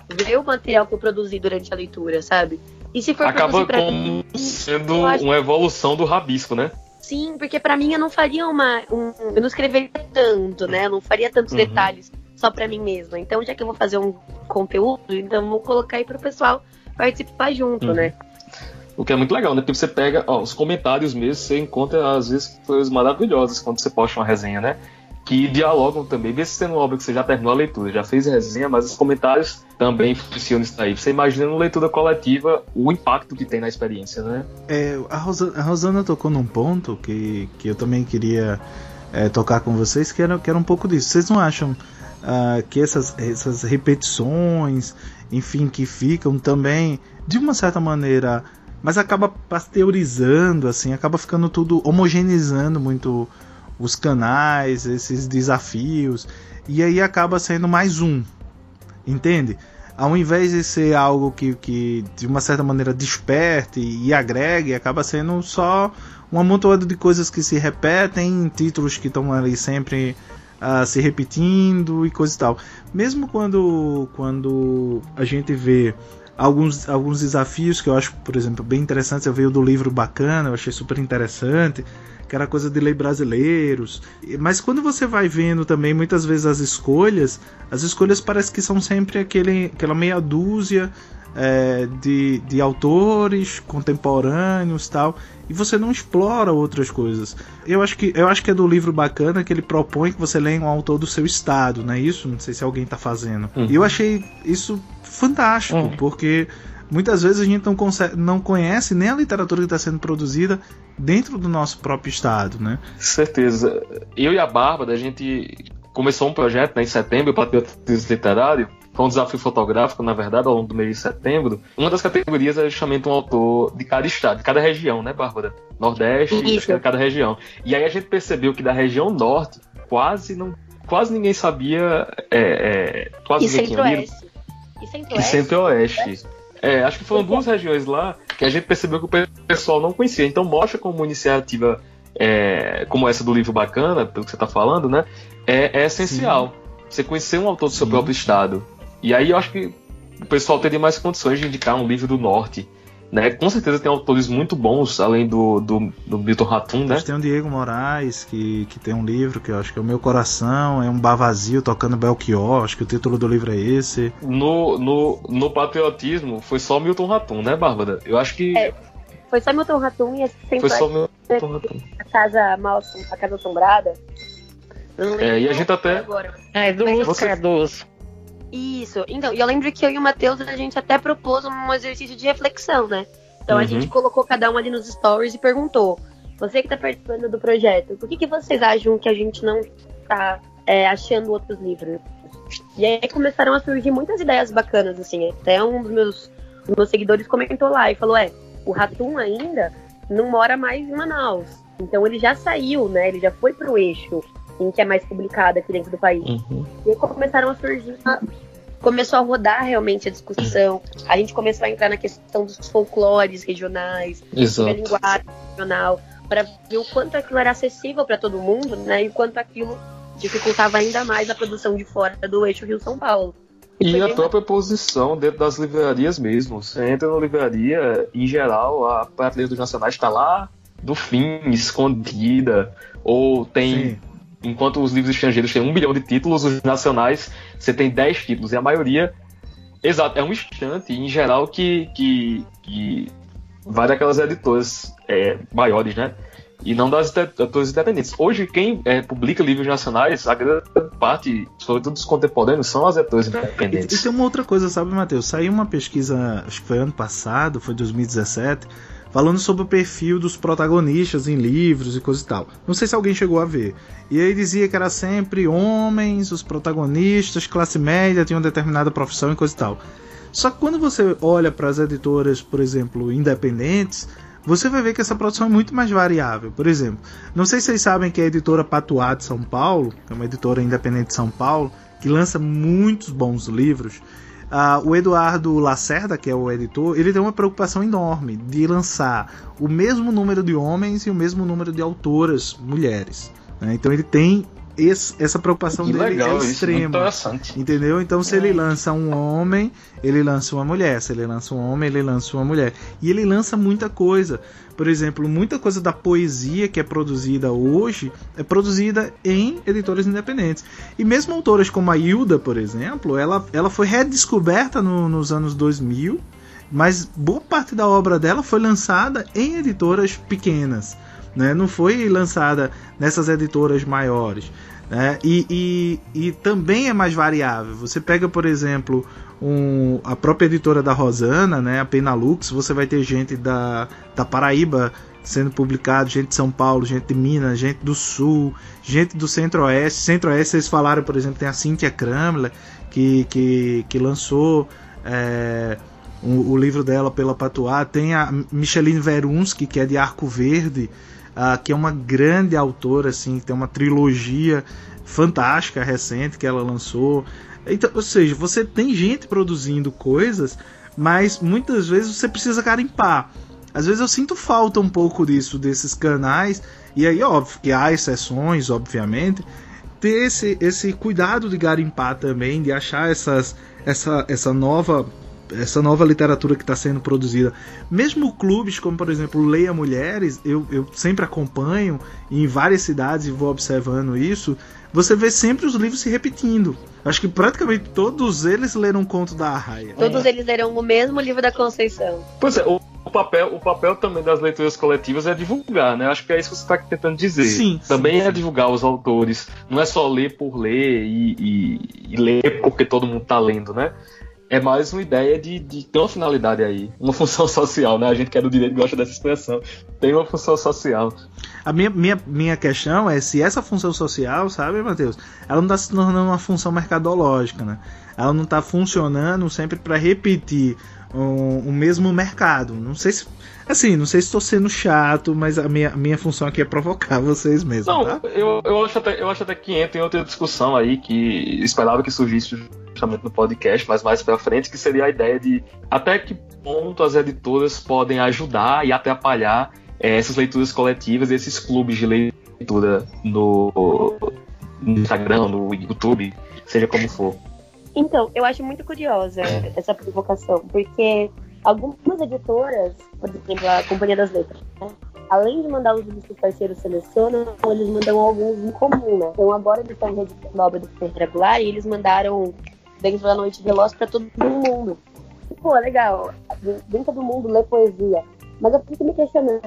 ver o material que eu produzi durante a leitura, sabe? E se for Acaba como sendo acho... uma evolução do rabisco, né? Sim, porque para mim eu não faria uma. Um, eu não escreveria tanto, né? Eu não faria tantos uhum. detalhes só para mim mesma. Então, já que eu vou fazer um conteúdo, então vou colocar aí pro pessoal participar junto, uhum. né? O que é muito legal, né? Porque você pega ó, os comentários mesmo, você encontra às vezes coisas maravilhosas quando você posta uma resenha, né? Que dialogam também, mesmo sendo uma obra que você já terminou a leitura, já fez resenha, mas os comentários também funcionam isso aí. Você imagina numa leitura coletiva o impacto que tem na experiência, né? É, a, Rosana, a Rosana tocou num ponto que, que eu também queria é, tocar com vocês, que era, que era um pouco disso. Vocês não acham uh, que essas, essas repetições, enfim, que ficam também, de uma certa maneira, mas acaba pasteurizando, assim, acaba ficando tudo homogeneizando muito os canais, esses desafios, e aí acaba sendo mais um, entende? ao invés de ser algo que, que de uma certa maneira desperte e agregue, acaba sendo só um amontoado de coisas que se repetem, títulos que estão ali sempre uh, se repetindo e coisa e tal. Mesmo quando, quando a gente vê alguns, alguns desafios que eu acho, por exemplo, bem interessantes, eu veio do livro bacana, eu achei super interessante que era coisa de lei brasileiros. Mas quando você vai vendo também muitas vezes as escolhas, as escolhas parece que são sempre aquele, aquela meia dúzia é, de, de autores contemporâneos tal e você não explora outras coisas. Eu acho que eu acho que é do livro bacana que ele propõe que você leia um autor do seu estado, não é isso? Não sei se alguém está fazendo. Uhum. E eu achei isso fantástico, uhum. porque muitas vezes a gente não, consegue, não conhece nem a literatura que está sendo produzida dentro do nosso próprio estado, né? Certeza. Eu e a Bárbara, a gente começou um projeto né, em setembro, o Patriotismo Literário, foi um desafio fotográfico, na verdade, ao longo do mês de setembro. Uma das categorias é justamente um autor de cada estado, de cada região, né, Bárbara? Nordeste, Isso. de cada região. E aí a gente percebeu que da região norte, quase não, quase ninguém sabia. É, é, quase e ninguém tinha lido. E centro-oeste. E centro-oeste. É, acho que foram duas regiões lá que a gente percebeu que o pessoal não conhecia. Então mostra como uma iniciativa é, como essa do livro bacana, pelo que você está falando, né? É, é essencial. Sim. Você conhecer um autor do seu Sim. próprio estado. E aí eu acho que o pessoal teria mais condições de indicar um livro do norte né? Com certeza tem autores muito bons, além do, do, do Milton Ratum, né? Tem o Diego Moraes, que, que tem um livro que eu acho que é O Meu Coração, é um bar vazio tocando Belchior, acho que o título do livro é esse. No, no, no patriotismo, foi só Milton Ratum, né, Bárbara? Eu acho que... É, foi só Milton Ratum e sempre Foi só Milton Ratum. A Casa Mal, a Casa Assombrada. É, e a gente até... Agora. É, do Lúcio Você... Cardoso. Isso. Então, e eu lembro que eu e o Matheus, a gente até propôs um exercício de reflexão, né? Então uhum. a gente colocou cada um ali nos stories e perguntou: você que está participando do projeto, por que, que vocês acham que a gente não está é, achando outros livros? E aí começaram a surgir muitas ideias bacanas, assim. Até um dos meus, dos meus seguidores comentou lá e falou: é, o Ratum ainda não mora mais em Manaus. Então ele já saiu, né? Ele já foi pro eixo em que é mais publicada aqui dentro do país. Uhum. E aí começaram a surgir, começou a rodar realmente a discussão. A gente começou a entrar na questão dos folclores regionais, da linguagem regional, para ver o quanto aquilo era acessível para todo mundo, né? E o quanto aquilo dificultava ainda mais a produção de fora do eixo Rio-São Paulo. E, e a própria posição dentro das livrarias mesmo. Você entra na livraria, em geral, a prateleira dos nacionais está lá do fim, escondida. Ou tem Sim enquanto os livros estrangeiros têm um bilhão de títulos, os nacionais você tem dez títulos, e a maioria. Exato, é um instante, em geral, que, que, que vai daquelas editoras é, maiores, né? E não das editoras independentes. Hoje, quem é, publica livros nacionais, a grande parte, sobretudo dos contemporâneos, são as editoras independentes. E, e tem uma outra coisa, sabe, Matheus? Saiu uma pesquisa, acho que foi ano passado, foi 2017 falando sobre o perfil dos protagonistas em livros e coisa e tal. Não sei se alguém chegou a ver. E aí dizia que era sempre homens, os protagonistas, classe média, tinham determinada profissão e coisa e tal. Só que quando você olha para as editoras, por exemplo, independentes, você vai ver que essa produção é muito mais variável. Por exemplo, não sei se vocês sabem que a editora Patuá de São Paulo, é uma editora independente de São Paulo, que lança muitos bons livros. Uh, o Eduardo Lacerda, que é o editor, ele tem uma preocupação enorme de lançar o mesmo número de homens e o mesmo número de autoras mulheres. Né? Então ele tem esse, essa preocupação que dele legal, é extrema. Entendeu? Então, se ele é. lança um homem, ele lança uma mulher. Se ele lança um homem, ele lança uma mulher. E ele lança muita coisa. Por exemplo, muita coisa da poesia que é produzida hoje é produzida em editoras independentes. E mesmo autoras como a Hilda, por exemplo, ela, ela foi redescoberta no, nos anos 2000, mas boa parte da obra dela foi lançada em editoras pequenas. Né? Não foi lançada nessas editoras maiores. Né? E, e, e, também é mais variável. Você pega, por exemplo, um, a própria editora da Rosana, né, a Penalux, você vai ter gente da, da Paraíba sendo publicado, gente de São Paulo, gente de Minas, gente do Sul, gente do Centro-Oeste. Centro-Oeste, vocês falaram, por exemplo, tem a Cynthia Kramler, que, que, que lançou é, o, o, livro dela pela Patuá. Tem a Micheline Verunsky, que é de Arco Verde, uh, que é uma grande autora, assim, tem uma trilogia fantástica recente que ela lançou. Então, ou seja, você tem gente produzindo coisas, mas muitas vezes você precisa garimpar. Às vezes eu sinto falta um pouco disso, desses canais, e aí, óbvio que há exceções, obviamente, ter esse, esse cuidado de garimpar também, de achar essas, essa, essa nova essa nova literatura que está sendo produzida. Mesmo clubes como, por exemplo, Leia Mulheres, eu, eu sempre acompanho em várias cidades e vou observando isso. Você vê sempre os livros se repetindo. Acho que praticamente todos eles leram um conto da Arraia. Todos é. eles leram o mesmo livro da Conceição. Pois é, o o papel, o papel também das leituras coletivas é divulgar, né? Acho que é isso que você está tentando dizer. Sim. Também sim, é divulgar os autores. Não é só ler por ler e, e, e ler porque todo mundo está lendo, né? É mais uma ideia de, de ter uma finalidade aí, uma função [laughs] social, né? A gente que é do direito gosta dessa expressão. Tem uma função social. A minha, minha, minha questão é se essa função social, sabe, Matheus? Ela não está se tornando uma função mercadológica, né? Ela não está funcionando sempre para repetir o, o mesmo mercado. Não sei se. Assim, não sei se estou sendo chato, mas a minha, minha função aqui é provocar [laughs] vocês mesmos. Não, tá? eu, eu, acho até, eu acho até que entra em outra discussão aí que esperava que surgisse justamente no podcast, mas mais pra frente, que seria a ideia de até que ponto as editoras podem ajudar e atrapalhar é, essas leituras coletivas, esses clubes de leitura no, no Instagram, no YouTube, seja como for. Então, eu acho muito curiosa essa provocação, porque algumas editoras, por exemplo, a Companhia das Letras, né? além de mandar os livros que os parceiros selecionam, eles mandam alguns em comum, né? Então agora eles estão reeditando a obra do Ferreira e eles mandaram Dentro da Noite Veloz para todo mundo. Pô, legal, dentro do mundo lê poesia. Mas eu fico me questionando,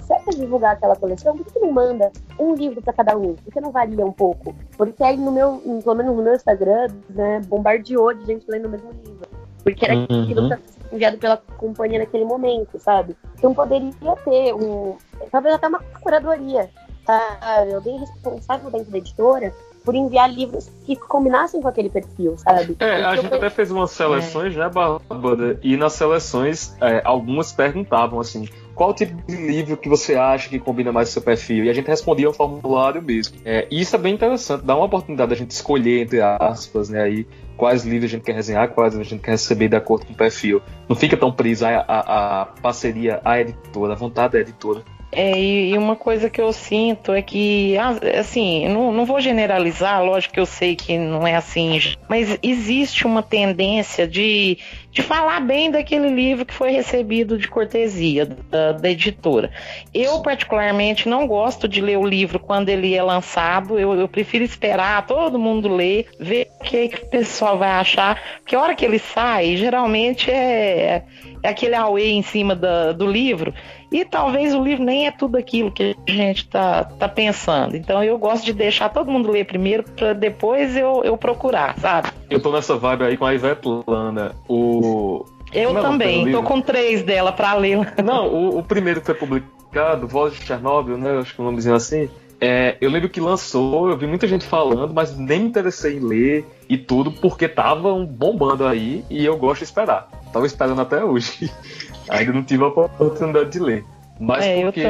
se é pra divulgar aquela coleção, por que não manda um livro para cada um? Por que não varia um pouco? Porque aí no meu, pelo menos no meu Instagram, né, bombardeou de gente lendo o mesmo livro. Porque era uhum. aquilo que enviado pela companhia naquele momento, sabe? Então poderia ter um. Talvez até uma curadoria, tá? Alguém responsável dentro da editora por enviar livros que combinassem com aquele perfil, sabe? É, a gente até fez umas seleções, é. né, Bárbara? E nas seleções, é, algumas perguntavam assim. Qual tipo de livro que você acha que combina mais com o seu perfil? E a gente respondia um formulário mesmo. É, e isso é bem interessante, dá uma oportunidade da gente escolher, entre aspas, né, aí, quais livros a gente quer resenhar, quais a gente quer receber de acordo com o perfil. Não fica tão preso a, a, a parceria, a editora, a vontade da editora. É, e, uma coisa que eu sinto é que, ah, assim, não, não vou generalizar, lógico que eu sei que não é assim, mas existe uma tendência de, de falar bem daquele livro que foi recebido de cortesia da, da editora. Eu, particularmente, não gosto de ler o livro quando ele é lançado, eu, eu prefiro esperar todo mundo ler, ver o que, que o pessoal vai achar, porque a hora que ele sai, geralmente é, é aquele away em cima da, do livro e talvez o livro nem é tudo aquilo que a gente tá, tá pensando. Então eu gosto de deixar todo mundo ler primeiro para depois eu, eu procurar, sabe? Eu tô nessa vibe aí com a Ivete Lana. O. Eu Não, também, tô com três dela para ler. Não, o, o, primeiro que foi publicado, Voz de Chernobyl, né? Acho que é um nomezinho assim. É, eu lembro que lançou, eu vi muita gente falando, mas nem me interessei em ler e tudo, porque tava um bombando aí e eu gosto de esperar. Tava esperando até hoje. [laughs] Ainda não tive a oportunidade de ler. Mas é, porque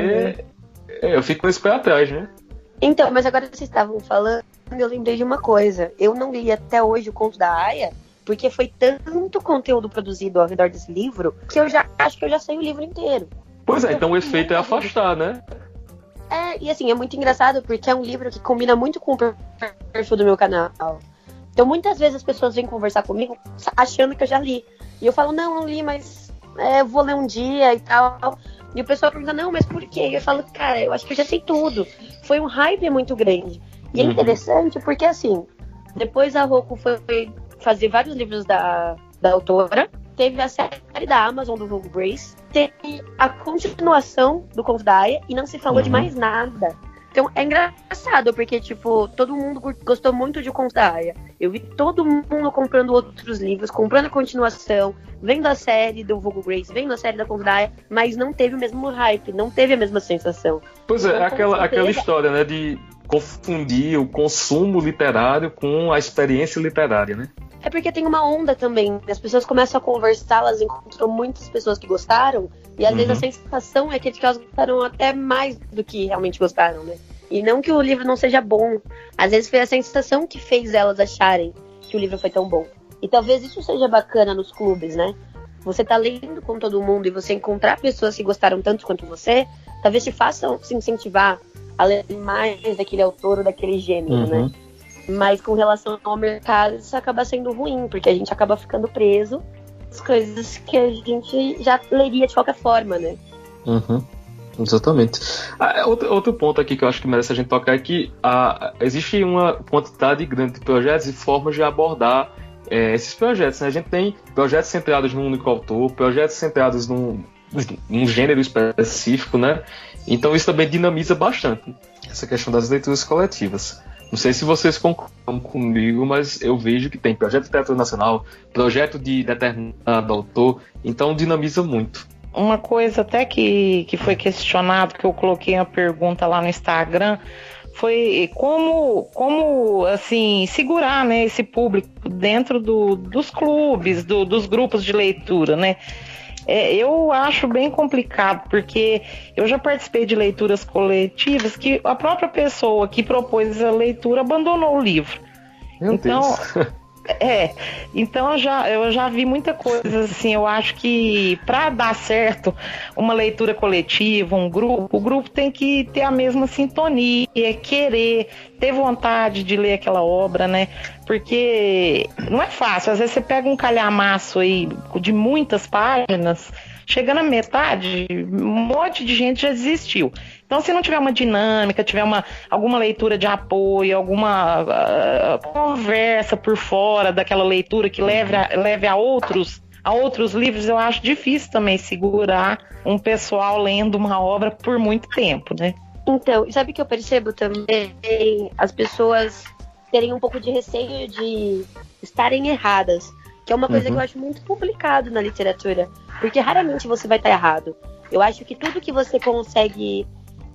eu, eu fico com esse pé atrás, né? Então, mas agora vocês estavam falando, eu lembrei de uma coisa. Eu não li até hoje o conto da Aya, porque foi tanto conteúdo produzido ao redor desse livro que eu já acho que eu já sei o livro inteiro. Pois é, então o efeito é afastar, né? É, e assim, é muito engraçado porque é um livro que combina muito com o perfil do meu canal. Então muitas vezes as pessoas vêm conversar comigo achando que eu já li. E eu falo, não, não li, mas é, vou ler um dia e tal. E o pessoal pergunta, não, mas por quê? E eu falo, cara, eu acho que eu já sei tudo. Foi um hype muito grande. E é uhum. interessante porque, assim, depois a Roku foi fazer vários livros da, da autora, teve a série da Amazon do Vogue Grace, teve a continuação do Conto da Aya e não se falou uhum. de mais nada. Então é engraçado, porque, tipo, todo mundo gostou muito de Conto da Aya. Eu vi todo mundo comprando outros livros, comprando a continuação, vendo a série do Vogo Grace, vendo a série da Conto da Aya, mas não teve o mesmo hype, não teve a mesma sensação. Pois é, então, aquela, aquela história, né, de confundir o consumo literário com a experiência literária, né? É porque tem uma onda também. As pessoas começam a conversar, elas encontram muitas pessoas que gostaram, e às uhum. vezes a sensação é que elas gostaram até mais do que realmente gostaram, né? E não que o livro não seja bom. Às vezes foi a sensação que fez elas acharem que o livro foi tão bom. E talvez isso seja bacana nos clubes, né? Você tá lendo com todo mundo e você encontrar pessoas que gostaram tanto quanto você, talvez te façam se incentivar a ler mais daquele autor ou daquele gênero, né? uhum. né? Mas com relação ao mercado, isso acaba sendo ruim, porque a gente acaba ficando preso às coisas que a gente já leria de qualquer forma, né? Uhum. Exatamente. Ah, outro, outro ponto aqui que eu acho que merece a gente tocar é que ah, existe uma quantidade grande de projetos e formas de abordar é, esses projetos. Né? A gente tem projetos centrados num único autor, projetos centrados num, num gênero específico, né? Então isso também dinamiza bastante essa questão das leituras coletivas. Não sei se vocês concordam comigo, mas eu vejo que tem projeto de teatro nacional, projeto de determinado autor, então dinamiza muito. Uma coisa até que, que foi questionado, que eu coloquei a pergunta lá no Instagram, foi como, como assim, segurar né, esse público dentro do, dos clubes, do, dos grupos de leitura, né? É, eu acho bem complicado, porque eu já participei de leituras coletivas que a própria pessoa que propôs a leitura abandonou o livro. Meu então, Deus. [laughs] É, então eu já, eu já vi muita coisa assim. Eu acho que para dar certo uma leitura coletiva, um grupo, o grupo tem que ter a mesma sintonia, querer, ter vontade de ler aquela obra, né? Porque não é fácil. Às vezes você pega um calhamaço aí de muitas páginas, chegando na metade, um monte de gente já desistiu. Então, se não tiver uma dinâmica, tiver uma, alguma leitura de apoio, alguma uh, conversa por fora daquela leitura que leve a, leve a outros a outros livros, eu acho difícil também segurar um pessoal lendo uma obra por muito tempo, né? Então, sabe que eu percebo também as pessoas terem um pouco de receio de estarem erradas, que é uma coisa uhum. que eu acho muito complicado na literatura, porque raramente você vai estar errado. Eu acho que tudo que você consegue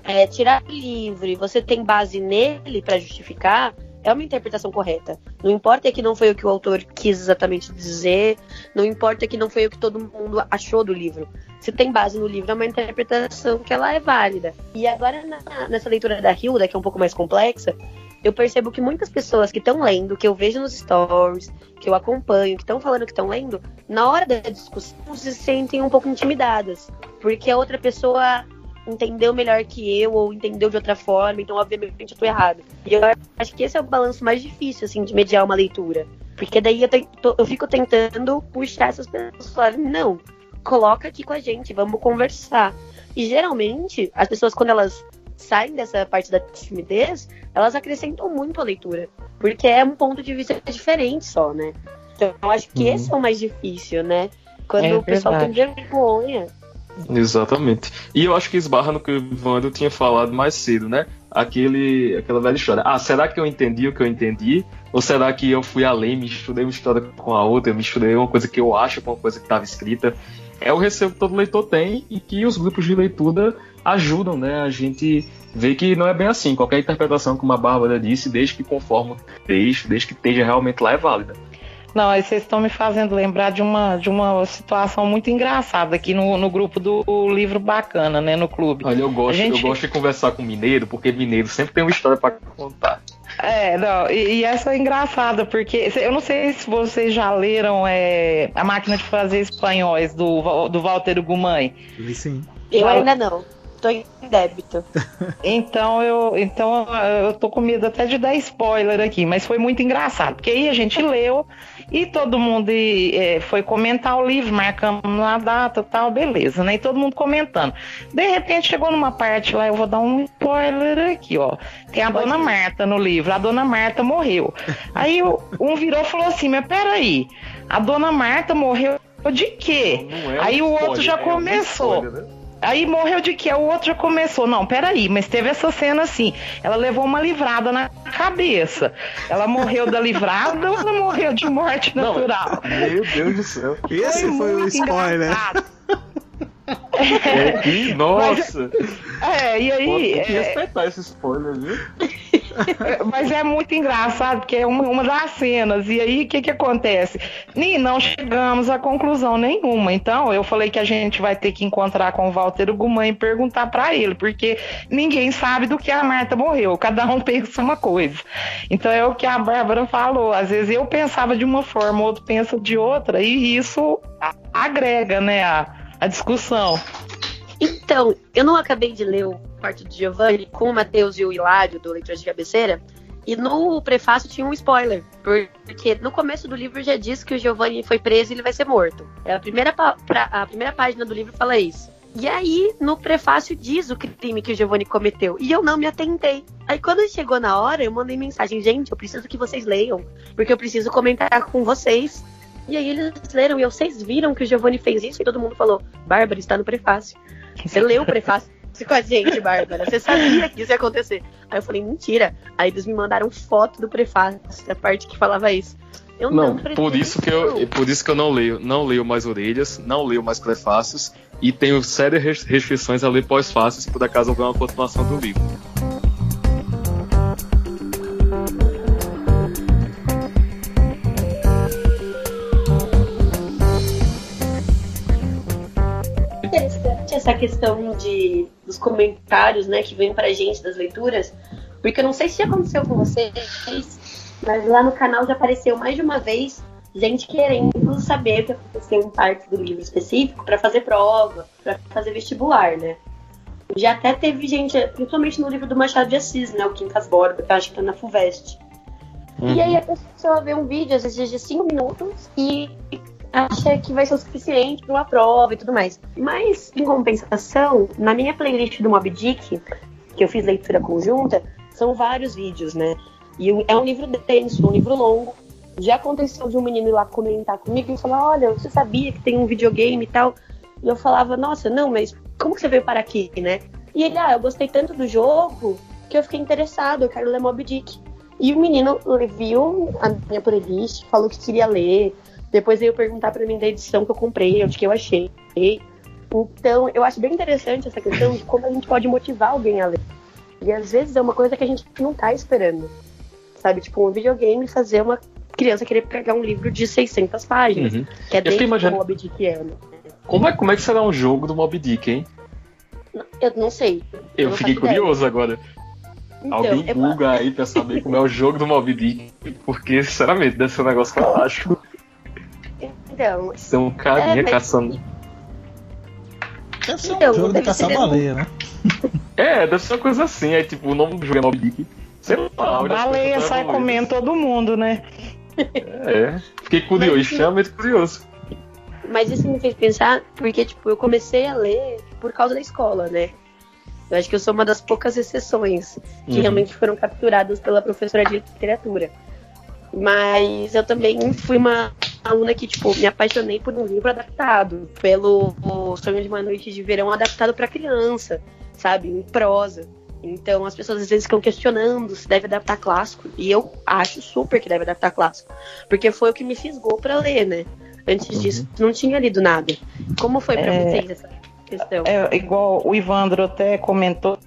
é, tirar o livro e você tem base nele para justificar, é uma interpretação correta. Não importa que não foi o que o autor quis exatamente dizer, não importa que não foi o que todo mundo achou do livro. Se tem base no livro, é uma interpretação que ela é válida. E agora, na, nessa leitura da Hilda, que é um pouco mais complexa, eu percebo que muitas pessoas que estão lendo, que eu vejo nos stories, que eu acompanho, que estão falando que estão lendo, na hora da discussão se sentem um pouco intimidadas. Porque a outra pessoa entendeu melhor que eu ou entendeu de outra forma, então obviamente eu tô errado. E eu acho que esse é o balanço mais difícil, assim, de mediar uma leitura. Porque daí eu, tento, eu fico tentando puxar essas pessoas falarem, não, coloca aqui com a gente, vamos conversar. E geralmente, as pessoas, quando elas saem dessa parte da timidez, elas acrescentam muito a leitura. Porque é um ponto de vista diferente só, né? Então eu acho que uhum. esse é o mais difícil, né? Quando é o pessoal tem vergonha Exatamente. E eu acho que esbarra no que o Evandro tinha falado mais cedo, né? Aquele, aquela velha história. Ah, será que eu entendi o que eu entendi? Ou será que eu fui além, me estudei uma história com a outra, me estudei uma coisa que eu acho com uma coisa que estava escrita? É o receio que todo leitor tem e que os grupos de leitura ajudam, né? A gente ver que não é bem assim. Qualquer interpretação, como a Bárbara disse, desde que conforme o texto, desde que esteja realmente lá, é válida. Não, aí vocês estão me fazendo lembrar de uma, de uma situação muito engraçada aqui no, no grupo do Livro Bacana, né, no clube. Olha, eu gosto, gente... eu gosto de conversar com mineiro, porque mineiro sempre tem uma história para contar. É, não, e, e, essa é engraçada, porque eu não sei se vocês já leram é, A Máquina de Fazer Espanhóis, do, do Walter Gumãe. Sim. Eu ainda não. Tô em débito. [laughs] então eu, então eu tô com medo até de dar spoiler aqui, mas foi muito engraçado, porque aí a gente leu e todo mundo é, foi comentar o livro, marcamos a data tal, beleza, né? E todo mundo comentando. De repente chegou numa parte lá, eu vou dar um spoiler aqui, ó. Tem a Dona Marta no livro, a Dona Marta morreu. [laughs] Aí um virou e falou assim: Mas peraí, a Dona Marta morreu de quê? É aí o outro já começou. É um spoiler, né? Aí morreu de que? O outro já começou. Não, peraí, mas teve essa cena assim. Ela levou uma livrada na cabeça. Ela morreu da livrada ou ela morreu de morte natural? Não, meu Deus do céu. Esse foi, foi o spoiler. É, [laughs] nossa! Mas, é, e aí. Pô, tem que é... respeitar esse spoiler, viu? [laughs] Mas é muito engraçado, porque é uma, uma das cenas. E aí, o que que acontece? Nem não chegamos a conclusão nenhuma. Então, eu falei que a gente vai ter que encontrar com o Walter Guman e perguntar para ele, porque ninguém sabe do que a Marta morreu. Cada um [laughs] pensa uma coisa. Então, é o que a Bárbara falou. Às vezes eu pensava de uma forma, outro pensa de outra, e isso agrega, né, a, a discussão. Então, eu não acabei de ler o quarto de Giovanni com o Matheus e o Hilário do Leitura de Cabeceira. E no prefácio tinha um spoiler, porque no começo do livro já diz que o Giovanni foi preso e ele vai ser morto. É a primeira, a primeira página do livro fala isso. E aí, no prefácio diz o crime que o Giovanni cometeu. E eu não me atentei. Aí, quando chegou na hora, eu mandei mensagem: gente, eu preciso que vocês leiam, porque eu preciso comentar com vocês. E aí, eles leram, e vocês viram que o Giovanni fez isso, e todo mundo falou: Bárbara, está no prefácio. Você leu o prefácio com a gente, Bárbara. Você sabia que isso ia acontecer. Aí eu falei, mentira. Aí eles me mandaram foto do prefácio, a parte que falava isso. Eu não, não por isso que eu, por isso que eu não leio, não leio mais orelhas, não leio mais prefácios e tenho sérias restrições a ler pós-fácios se por acaso houver uma continuação do livro. Essa questão de, dos comentários, né, que vem pra gente das leituras, porque eu não sei se aconteceu com vocês, mas lá no canal já apareceu mais de uma vez gente querendo saber o que aconteceu em parte do livro específico para fazer prova, para fazer vestibular, né? Já até teve gente, principalmente no livro do Machado de Assis, né, o Quincas Borba, que eu acho que tá na FUVEST. Uhum. E aí a pessoa vê um vídeo, às vezes de 5 minutos, e acha que vai ser o suficiente para uma prova e tudo mais. Mas, em compensação, na minha playlist do Mob Dick, que eu fiz leitura conjunta, são vários vídeos, né? E é um livro denso, um livro longo. Já aconteceu de um menino ir lá comentar comigo e falar: Olha, você sabia que tem um videogame e tal? E eu falava: Nossa, não, mas como que você veio para aqui, né? E ele: Ah, eu gostei tanto do jogo que eu fiquei interessado, eu quero ler Mob Dick. E o menino viu a minha playlist, falou que queria ler, depois veio perguntar para mim da edição que eu comprei, onde que eu achei. Então, eu acho bem interessante essa questão de como a gente pode motivar alguém a ler. E às vezes é uma coisa que a gente não tá esperando. Sabe? Tipo, um videogame fazer uma criança querer pegar um livro de 600 páginas. Uhum. Que é desde imagino... o Mob Dick é, né? Como é, como é que será um jogo do Mob Dick, hein? Eu não sei. Eu, eu fiquei curioso ideia. agora. Então, Alguém eu... google aí pra saber como é o jogo do Mob Dick, porque, sinceramente, deve ser um negócio fantástico. Então. São um carinha é, mas... caçando. Deve ser um então, jogo de caçar baleia, né? [laughs] é, deve ser uma coisa assim. É tipo, o nome do jogo é Mob Dick. Sei lá, a baleia sai comendo todo mundo, né? É, fiquei curioso, mas, extremamente curioso. Mas isso me fez pensar, porque, tipo, eu comecei a ler por causa da escola, né? Eu acho que eu sou uma das poucas exceções que uhum. realmente foram capturadas pela professora de literatura. Mas eu também fui uma aluna que, tipo, me apaixonei por um livro adaptado, pelo Sonho de uma Noite de Verão adaptado para criança, sabe? Em prosa. Então as pessoas às vezes ficam questionando se deve adaptar clássico. E eu acho super que deve adaptar clássico. Porque foi o que me fisgou para ler, né? Antes uhum. disso, não tinha lido nada. Como foi para é... vocês essa questão. É, igual o Ivandro até comentou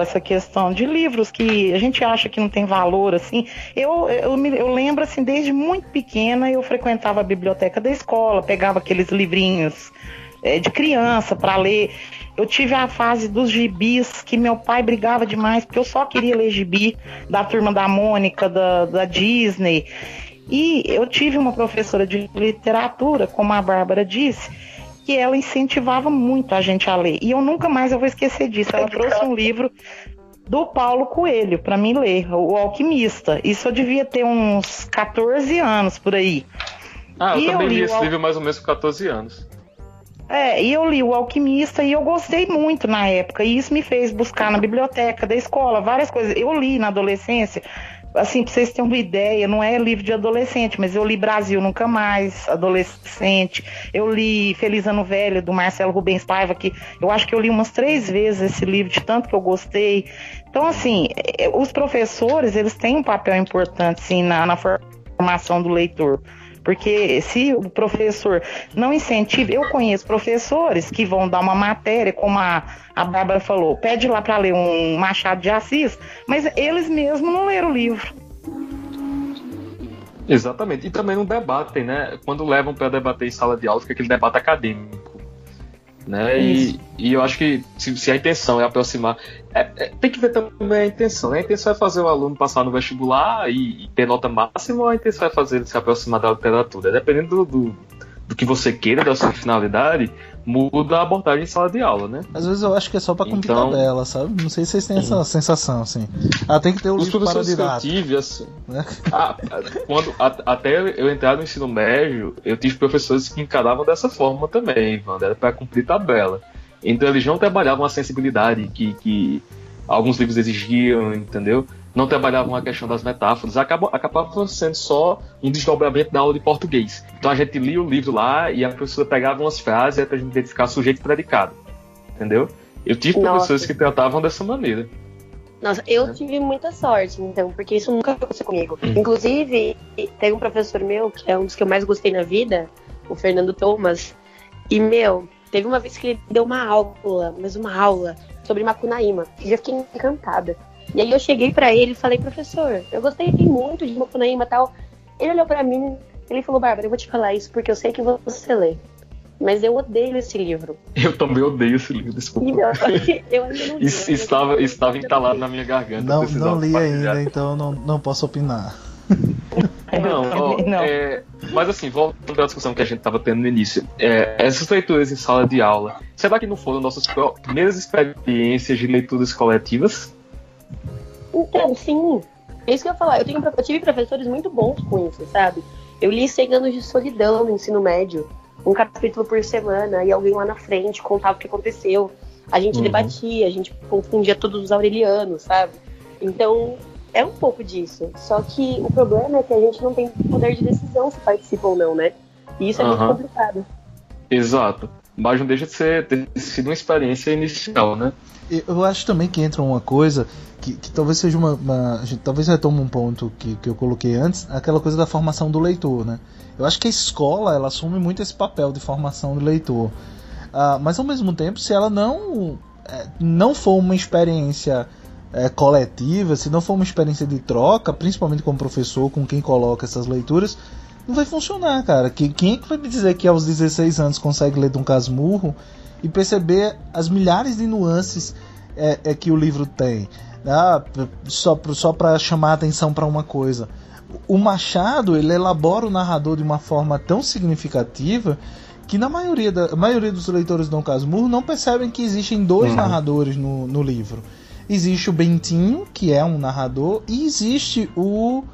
essa questão de livros que a gente acha que não tem valor, assim. Eu, eu, eu lembro, assim, desde muito pequena eu frequentava a biblioteca da escola, pegava aqueles livrinhos é, de criança para ler. Eu tive a fase dos gibis, que meu pai brigava demais, porque eu só queria ler gibi da turma da Mônica, da, da Disney. E eu tive uma professora de literatura, como a Bárbara disse, que ela incentivava muito a gente a ler. E eu nunca mais eu vou esquecer disso. Ela trouxe um livro do Paulo Coelho para mim ler, O Alquimista. Isso eu devia ter uns 14 anos por aí. Ah, eu e também eu li, li esse Al... livro mais ou menos com 14 anos. É, e eu li O Alquimista e eu gostei muito na época. E isso me fez buscar na biblioteca da escola várias coisas. Eu li na adolescência assim, pra vocês terem uma ideia, não é livro de adolescente, mas eu li Brasil Nunca Mais, adolescente. Eu li Feliz Ano Velho, do Marcelo Rubens Paiva, que eu acho que eu li umas três vezes esse livro, de tanto que eu gostei. Então, assim, os professores, eles têm um papel importante, sim, na, na formação do leitor. Porque se o professor não incentiva, eu conheço professores que vão dar uma matéria, como a, a Bárbara falou, pede lá para ler um Machado de Assis, mas eles mesmos não leram o livro. Exatamente. E também não debatem, né? Quando levam para debater em sala de aula, fica aquele debate acadêmico. Né? E, e, eu acho que se, se, a intenção é aproximar. É, é, tem que ver também a intenção. Né? A intenção é fazer o aluno passar no vestibular e, e ter nota máxima ou a intenção é fazer ele se aproximar da literatura? Dependendo do, do, do que você queira, da sua finalidade, muda a abordagem em sala de aula, né? Às vezes eu acho que é só pra cumprir então, tabela, sabe? Não sei se vocês têm essa sensação, assim. Ah, tem que ter o livro para que eu tive, assim... Né? Ah, quando, a, até eu entrar no ensino médio, eu tive professores que encaravam dessa forma também, mano. Era pra cumprir tabela. Então eles não trabalhavam a sensibilidade que, que alguns livros exigiam, entendeu? Não trabalhavam a questão das metáforas, acabava, acabava sendo só um desdobramento da aula de português. Então a gente lia o livro lá e a professora pegava umas frases para a gente identificar sujeito e predicado. Entendeu? Eu tive Nossa. professores que tratavam dessa maneira. Nossa, eu tive muita sorte, então, porque isso nunca aconteceu comigo. Hum. Inclusive, tem um professor meu, que é um dos que eu mais gostei na vida, o Fernando Thomas, e, meu, teve uma vez que ele deu uma aula, mas uma aula, sobre Macunaíma, e eu fiquei encantada. E aí eu cheguei para ele e falei, professor, eu gostei muito de Mokunaíma e tal. Ele olhou para mim, ele falou, Bárbara, eu vou te falar isso porque eu sei que você lê. Mas eu odeio esse livro. [laughs] Eu também odeio esse livro, desculpa. Não, [laughs] eu ainda não li, estava, estava entalado na minha garganta. Não, não li ainda, então não, não posso opinar. [laughs] Não, ó, não. É, mas assim, voltando à discussão que a gente estava tendo no início, é, essas leituras em sala de aula, será que não foram nossas primeiras experiências de leituras coletivas? Então, sim. É isso que eu ia falar. Eu, tenho, eu tive professores muito bons com isso, sabe? Eu li 100 anos de solidão no ensino médio. Um capítulo por semana, e alguém lá na frente contava o que aconteceu. A gente uhum. debatia, a gente confundia todos os aurelianos, sabe? Então, é um pouco disso. Só que o problema é que a gente não tem poder de decisão se participa ou não, né? E isso é uhum. muito complicado. Exato. Mas não deixa de ser, ter sido uma experiência inicial, né? Eu acho também que entra uma coisa que, que talvez seja uma, uma talvez retome um ponto que, que eu coloquei antes, aquela coisa da formação do leitor, né? Eu acho que a escola ela assume muito esse papel de formação do leitor, uh, mas ao mesmo tempo, se ela não é, não for uma experiência é, coletiva, se não for uma experiência de troca, principalmente com o professor, com quem coloca essas leituras, não vai funcionar, cara. Quem, quem é que vai me dizer que aos 16 anos consegue ler de um casmurro e perceber as milhares de nuances é, é que o livro tem? Ah, só só para chamar a atenção para uma coisa. O Machado ele elabora o narrador de uma forma tão significativa que na maioria, da, a maioria dos leitores de Dom Casmurro não percebem que existem dois uhum. narradores no, no livro. Existe o Bentinho, que é um narrador, e existe o,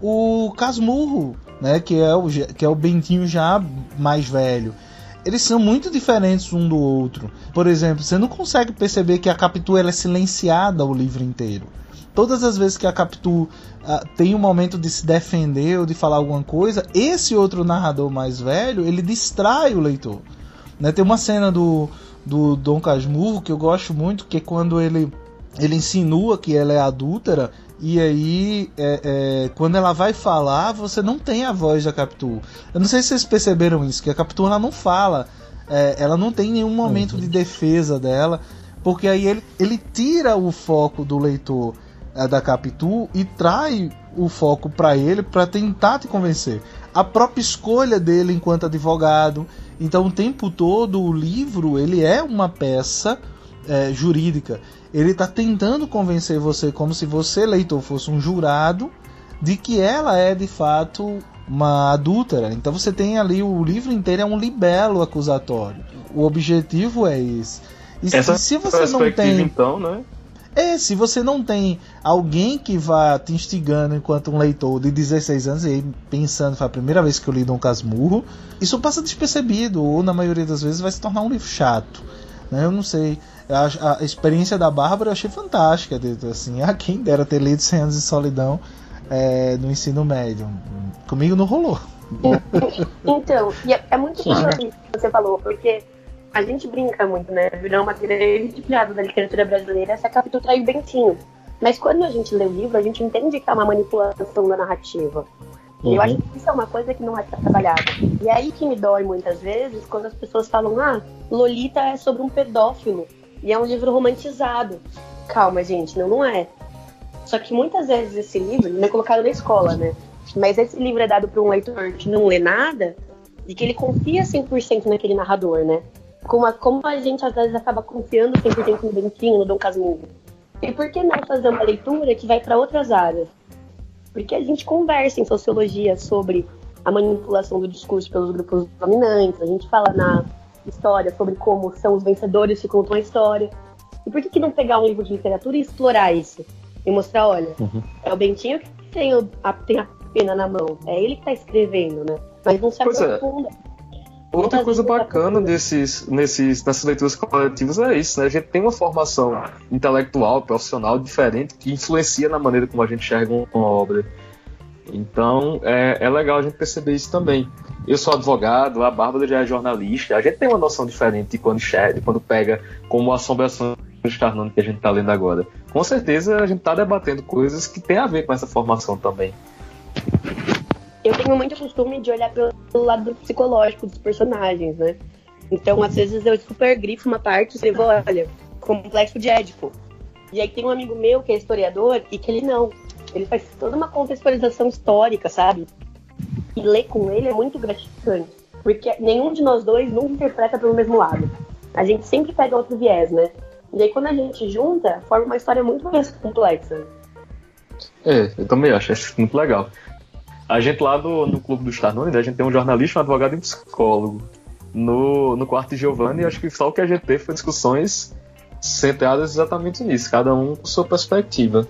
o Casmurro, né, que, é o, que é o Bentinho já mais velho eles são muito diferentes um do outro. Por exemplo, você não consegue perceber que a Capitu é silenciada o livro inteiro. Todas as vezes que a Capitu uh, tem um momento de se defender ou de falar alguma coisa, esse outro narrador mais velho ele distrai o leitor. Né? Tem uma cena do, do Dom Casmurro que eu gosto muito, que é quando ele ele insinua que ela é adúltera e aí, é, é, quando ela vai falar, você não tem a voz da Capitu. Eu não sei se vocês perceberam isso, que a Capitu ela não fala, é, ela não tem nenhum momento uhum. de defesa dela, porque aí ele, ele tira o foco do leitor é, da Capitu e trai o foco para ele para tentar te convencer. A própria escolha dele enquanto advogado. Então, o tempo todo, o livro ele é uma peça é, jurídica ele está tentando convencer você, como se você, leitor, fosse um jurado, de que ela é de fato uma adúltera. Então você tem ali o livro inteiro é um libelo acusatório. O objetivo é esse. E Essa se você não tem, então, né? É, se você não tem alguém que vá te instigando enquanto um leitor de 16 anos e aí pensando, foi a primeira vez que eu li Dom Casmurro, isso passa despercebido, ou na maioria das vezes vai se tornar um livro chato. Né? Eu não sei. A, a, experiência da Bárbara eu achei fantástica. Assim, [laughs] a quem dera ter lido 100 anos de solidão é, no ensino médio. Comigo não rolou. [laughs] Então, é, é muito interessante o que você falou, porque a gente brinca muito, né? Virou uma grande piada da literatura brasileira essa capítulo trai o Bentinho. Mas quando a gente lê o livro, a gente entende que é uma manipulação da narrativa. Uhum. E eu acho que isso é uma coisa que não é trabalhada. E aí que me dói muitas vezes quando as pessoas falam: ah, Lolita é sobre um pedófilo e é um livro romantizado. Calma, gente, não, não é. Só que muitas vezes esse livro não é colocado na escola, né? Mas esse livro é dado para um leitor que não lê nada e que ele confia 100% naquele narrador, né? Como a, como a gente às vezes acaba confiando 100% no Bentinho, no Dom Casmurro. E por que não fazer uma leitura que vai para outras áreas? Porque a gente conversa em sociologia sobre a manipulação do discurso pelos grupos dominantes, a gente fala na história sobre como são os vencedores que contam a história. E por que, que não pegar um livro de literatura e explorar isso? E mostrar, olha, uhum. é o Bentinho que tem, o, a, tem a pena na mão, é ele que está escrevendo, né? Mas não se pois é. aprofunda. É. Outra coisa bacana desses, nesses, nessas leituras coletivas é isso, né? A gente tem uma formação intelectual, profissional diferente que influencia na maneira como a gente enxerga uma obra. Então é, é legal a gente perceber isso também. Eu sou advogado, a Bárbara já é jornalista, a gente tem uma noção diferente de quando enxerga, quando pega como assombração de Carnone que a gente está lendo agora. Com certeza a gente está debatendo coisas que tem a ver com essa formação também eu tenho muito costume de olhar pelo lado psicológico dos personagens, né? Então, às vezes, eu super grifo uma parte e escrevo, olha, complexo de Édipo. E aí tem um amigo meu que é historiador e que ele não. Ele faz toda uma contextualização histórica, sabe? E ler com ele é muito gratificante. Porque nenhum de nós dois nunca interpreta pelo mesmo lado. A gente sempre pega outro viés, né? E aí quando a gente junta, forma uma história muito mais complexa. É, eu também acho, acho muito legal. A gente lá do, no Clube dos Tarnones, a gente tem um jornalista, um advogado e um psicólogo. No, no quarto de Giovanni, acho que só o que a gente teve foi discussões centradas exatamente nisso, cada um com sua perspectiva.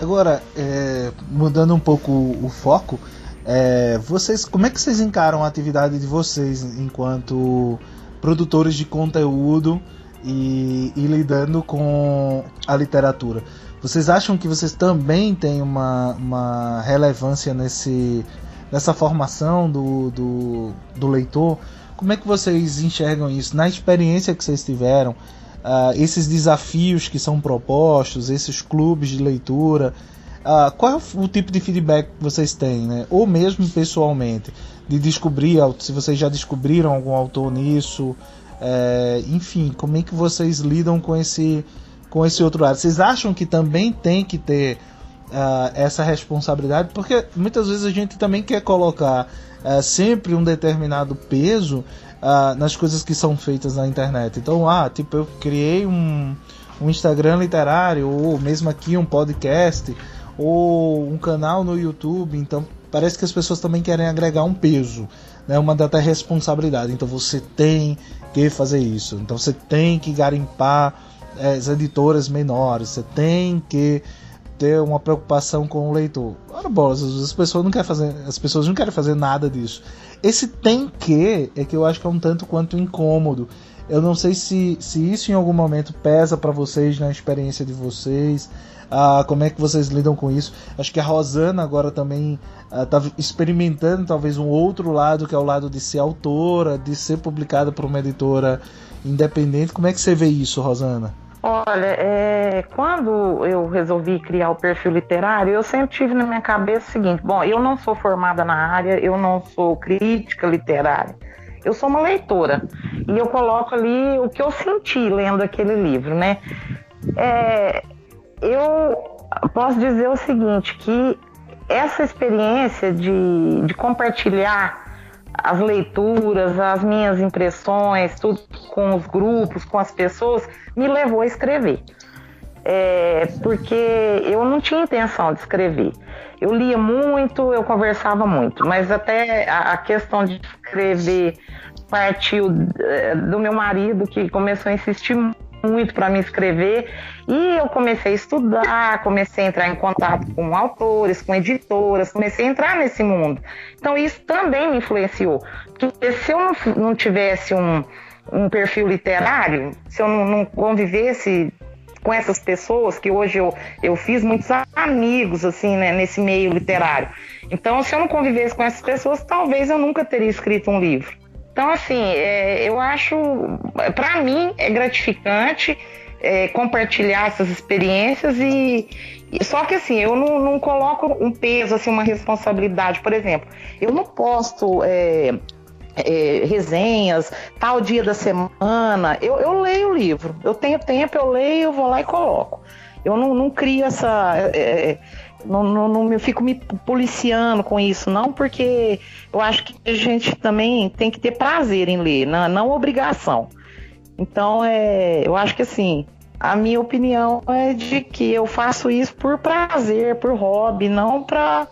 Agora, é, mudando um pouco o foco, é, vocês, como é que vocês encaram a atividade de vocês enquanto produtores de conteúdo e, e lidando com a literatura? Vocês acham que vocês também têm uma, uma relevância nesse, nessa formação do, do, do leitor? Como é que vocês enxergam isso? Na experiência que vocês tiveram, uh, esses desafios que são propostos, esses clubes de leitura, uh, qual é o, tipo de feedback que vocês têm, né? Ou mesmo pessoalmente, de descobrir, se vocês já descobriram algum autor nisso, é, enfim, como é que vocês lidam com esse com esse outro lado. Vocês acham que também tem que ter uh, essa responsabilidade? Porque muitas vezes a gente também quer colocar uh, sempre um determinado peso uh, nas coisas que são feitas na internet. Então, ah, tipo, eu criei um, um Instagram literário, ou mesmo aqui um podcast, ou um canal no YouTube. Então, parece que as pessoas também querem agregar um peso, né, uma data responsabilidade. Então, você tem que fazer isso. Então, você tem que garimpar as editoras menores, você tem que ter uma preocupação com o leitor. Ora, bolas, as pessoas não querem fazer, as pessoas não querem fazer nada disso. Esse tem que é que eu acho que é um tanto quanto incômodo. Eu não sei se, se isso em algum momento pesa para vocês na experiência de vocês. Ah, como é que vocês lidam com isso? Acho que a Rosana agora também está ah, experimentando talvez um outro lado, que é o lado de ser autora, de ser publicada por uma editora independente. Como é que você vê isso, Rosana? Olha, é, quando eu resolvi criar o perfil literário, eu sempre tive na minha cabeça o seguinte: bom, eu não sou formada na área, eu não sou crítica literária, eu sou uma leitora e eu coloco ali o que eu senti lendo aquele livro, né? É, eu posso dizer o seguinte: que essa experiência de, de compartilhar as leituras, as minhas impressões, tudo com os grupos, com as pessoas, me levou a escrever. É, porque eu não tinha intenção de escrever. Eu lia muito, eu conversava muito, mas até a, a questão de escrever partiu é, do meu marido, que começou a insistir muito para me escrever e eu comecei a estudar, comecei a entrar em contato com autores, com editoras, comecei a entrar nesse mundo. Então isso também me influenciou. Porque se eu não, não tivesse um, um perfil literário, se eu não, não convivesse com essas pessoas, que hoje eu, eu fiz muitos amigos assim né, nesse meio literário. Então, se eu não convivesse com essas pessoas, talvez eu nunca teria escrito um livro. Então, assim, é, eu acho, para mim, é gratificante é, compartilhar essas experiências e, Só que assim, eu não, não, coloco um peso, assim, uma responsabilidade. Por exemplo, eu não posto é, é, resenhas, tal dia da semana. Eu, eu leio o livro. Eu tenho tempo, eu leio, eu vou lá e coloco. Eu não, não crio essa. Não, não, não me fico me policiando com isso, não, porque eu acho que a gente também tem que ter prazer em ler, não, não obrigação. Então, é, eu acho que assim, a minha opinião é de que eu faço isso por prazer, por hobby, não para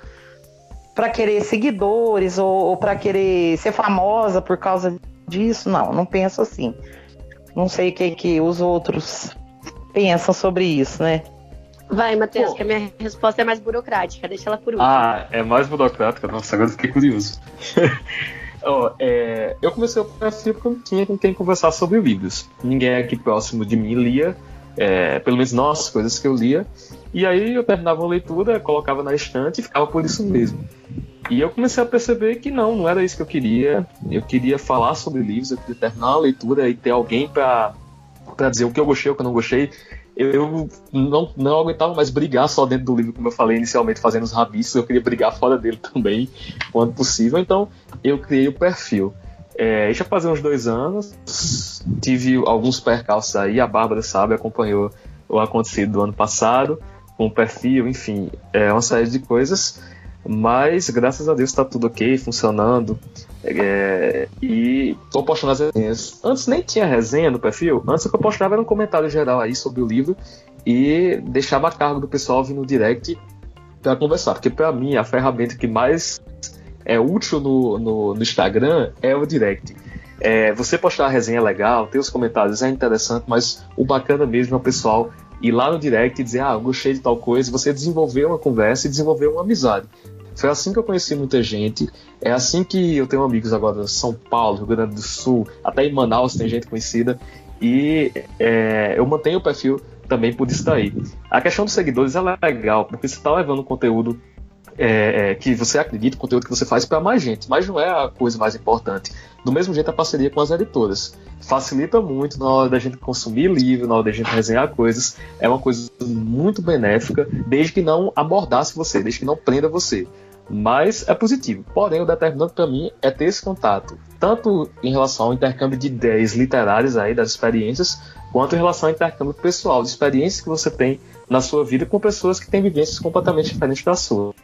para querer seguidores ou, ou para querer ser famosa por causa disso. Não, não penso assim. Não sei o que, que os outros pensam sobre isso, né? Vai, Matheus, que a minha resposta é mais burocrática, deixa ela por último. Ah, é mais burocrática? Nossa, agora fiquei curioso. [laughs] oh, é, eu comecei o perfil porque eu não tinha com quem conversar sobre livros. Ninguém aqui próximo de mim lia, é, pelo menos nossas coisas que eu lia. E aí eu terminava a leitura, colocava na estante e ficava por isso mesmo. E eu comecei a perceber que não, não era isso que eu queria. Eu queria falar sobre livros, eu queria terminar a leitura e ter alguém para dizer o que eu gostei, o que eu não gostei eu não, não aguentava mais brigar só dentro do livro, como eu falei inicialmente, fazendo os rabiscos, eu queria brigar fora dele [laughs] também, quando possível, então eu criei o perfil. É, já fazia uns dois anos, tive alguns percalços aí, a Bárbara sabe, acompanhou o acontecido do ano passado, com o perfil, enfim, é uma série de coisas, mas graças a Deus está tudo ok, funcionando. É, e tô postando as resenhas. Antes nem tinha resenha no perfil, antes o que eu postava era um comentário geral aí sobre o livro e deixava a cargo do pessoal vir no direct para conversar, porque para mim a ferramenta que mais é útil no, no, no Instagram é o direct. É, você postar a resenha legal, ter os comentários é interessante, mas o bacana mesmo é o pessoal ir lá no direct e dizer, ah, gostei de tal coisa, você desenvolver uma conversa e desenvolver uma amizade. Foi assim que eu conheci muita gente. É assim que eu tenho amigos agora em São Paulo, Rio Grande do Sul, até em Manaus tem gente conhecida. E é, eu mantenho o perfil também por isso daí. A questão dos seguidores é legal, porque você está levando conteúdo é, é, que você acredita, o conteúdo que você faz para mais gente, mas não é a coisa mais importante. Do mesmo jeito, a parceria com as editoras facilita muito na hora da gente consumir livro, na hora da gente resenhar coisas. É uma coisa muito benéfica, desde que não abordasse você, desde que não prenda você. Mas é positivo. Porém, o determinante para mim é ter esse contato, tanto em relação ao intercâmbio de ideias literárias aí das experiências, quanto em relação ao intercâmbio pessoal, de experiências que você tem na sua vida com pessoas que têm vivências completamente diferentes da sua.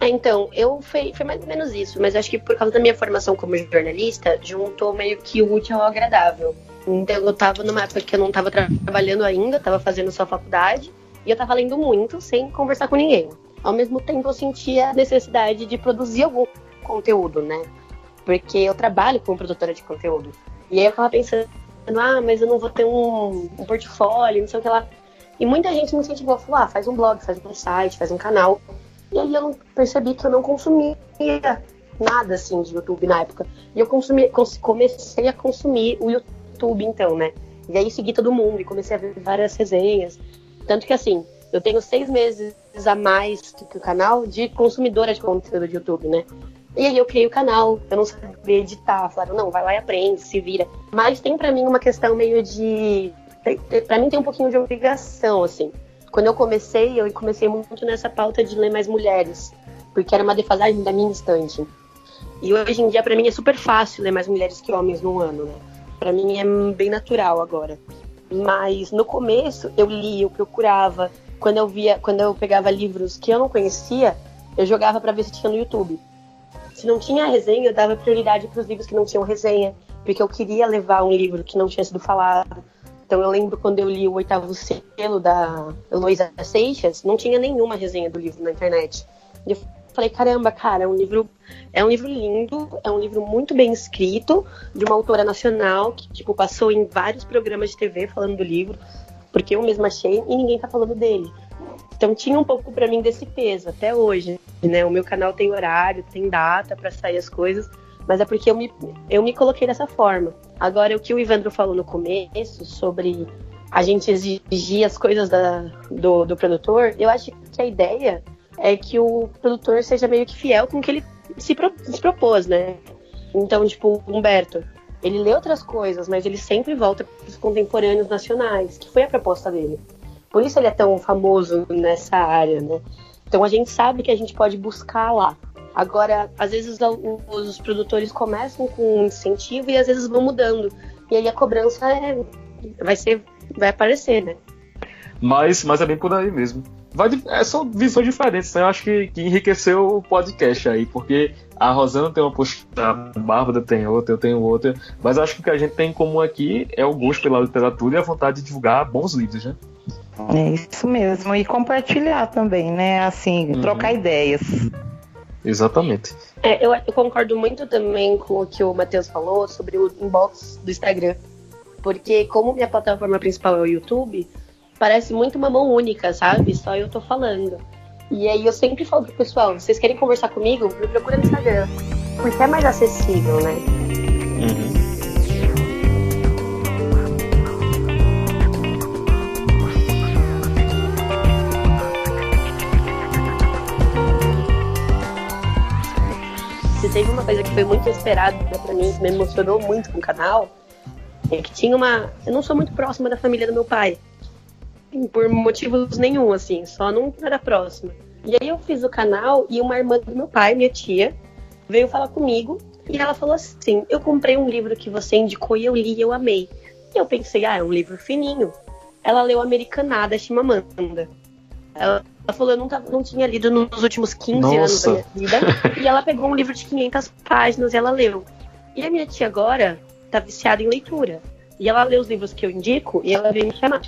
É, então, eu foi, foi mais ou menos isso, mas acho que por causa da minha formação como jornalista, juntou meio que o útil ao agradável. Então eu tava numa época que eu não tava tra trabalhando ainda, tava fazendo só faculdade, e eu tava lendo muito sem conversar com ninguém. Ao mesmo tempo eu sentia a necessidade de produzir algum conteúdo, né? Porque eu trabalho como produtora de conteúdo. E aí eu tava pensando, ah, mas eu não vou ter um, um portfólio, não sei o que lá. E muita gente me incentivou, falou, ah, faz um blog, faz um site, faz um canal. E aí eu percebi que eu não consumia nada assim de YouTube na época. E eu consumi, comecei a consumir o YouTube então, né? E aí segui todo mundo e comecei a ver várias resenhas. Tanto que assim, eu tenho seis meses a mais que o canal de consumidora de conteúdo de YouTube, né? E aí eu criei o canal, eu não sabia editar, falaram, não, vai lá e aprende, se vira. Mas tem para mim uma questão meio de. Para mim tem um pouquinho de obrigação, assim quando eu comecei, eu comecei muito nessa pauta de ler mais mulheres, porque era uma defasagem da minha estante. E hoje em dia, para mim, é super fácil ler mais mulheres que homens num ano, né? Para mim é bem natural agora. Mas no começo, eu lia, eu procurava. Quando eu via, quando eu pegava livros que eu não conhecia, eu jogava para ver se tinha no YouTube. Se não tinha resenha, eu dava prioridade para os livros que não tinham resenha, porque eu queria levar um livro que não tinha sido falado então eu lembro quando eu li o oitavo selo da Heloísa Seixas, não tinha nenhuma resenha do livro na internet. Eu falei, caramba, cara, é um livro, é um livro lindo, é um livro muito bem escrito, de uma autora nacional que, tipo, passou em vários programas de TV falando do livro, porque eu mesma achei e ninguém tá falando dele. Então tinha um pouco para mim desse peso até hoje, né? O meu canal tem horário, tem data para sair as coisas, mas é porque eu me, eu me coloquei dessa forma. Agora, o que o Ivandro falou no começo sobre a gente exigir as coisas da, do, do produtor, eu acho que a ideia é que o produtor seja meio que fiel com o que ele se, pro, se propôs, né? Então, tipo, Humberto, ele lê outras coisas, mas ele sempre volta para os contemporâneos nacionais, que foi a proposta dele. Por isso ele é tão famoso nessa área, né? Então a gente sabe que a gente pode buscar lá. Agora, às vezes os, os produtores começam com um incentivo e às vezes vão mudando. E aí a cobrança é, vai ser, vai aparecer, né? Mas, mas é bem por aí mesmo. Vai, é, são visões diferentes, né? Eu acho que, que enriqueceu o podcast aí, porque a Rosana tem uma postura, a Bárbara tem outra, eu tenho outra, mas acho que o que a gente tem em comum aqui é o gosto pela literatura e a vontade de divulgar bons livros, né? É isso mesmo, e compartilhar também, né? Assim, uhum. trocar ideias. Exatamente. É, eu, eu, concordo muito também com o que o Matheus falou sobre o inbox do Instagram. Porque como minha plataforma principal é o YouTube, parece muito uma mão única, sabe? Só eu tô falando. E aí eu sempre falo pro pessoal, vocês querem conversar comigo? Me procura no Instagram. Porque é mais acessível, né? Uhum. Teve uma coisa que foi muito esperada para mim, que me emocionou muito com o canal, é que tinha uma. Eu não sou muito próxima da família do meu pai. Por motivos nenhum, assim, só não era próxima. E aí eu fiz o canal e uma irmã do meu pai, minha tia, veio falar comigo e ela falou assim: Eu comprei um livro que você indicou e eu li e eu amei. E eu pensei, ah, é um livro fininho. Ela leu Americanada Chimamanda. Ela, ela falou, eu não, tava, não tinha lido nos últimos 15 Nossa. anos da minha vida. e ela pegou um livro de 500 páginas e ela leu. E a minha tia agora tá viciada em leitura. E ela lê os livros que eu indico e ela vem me chamar.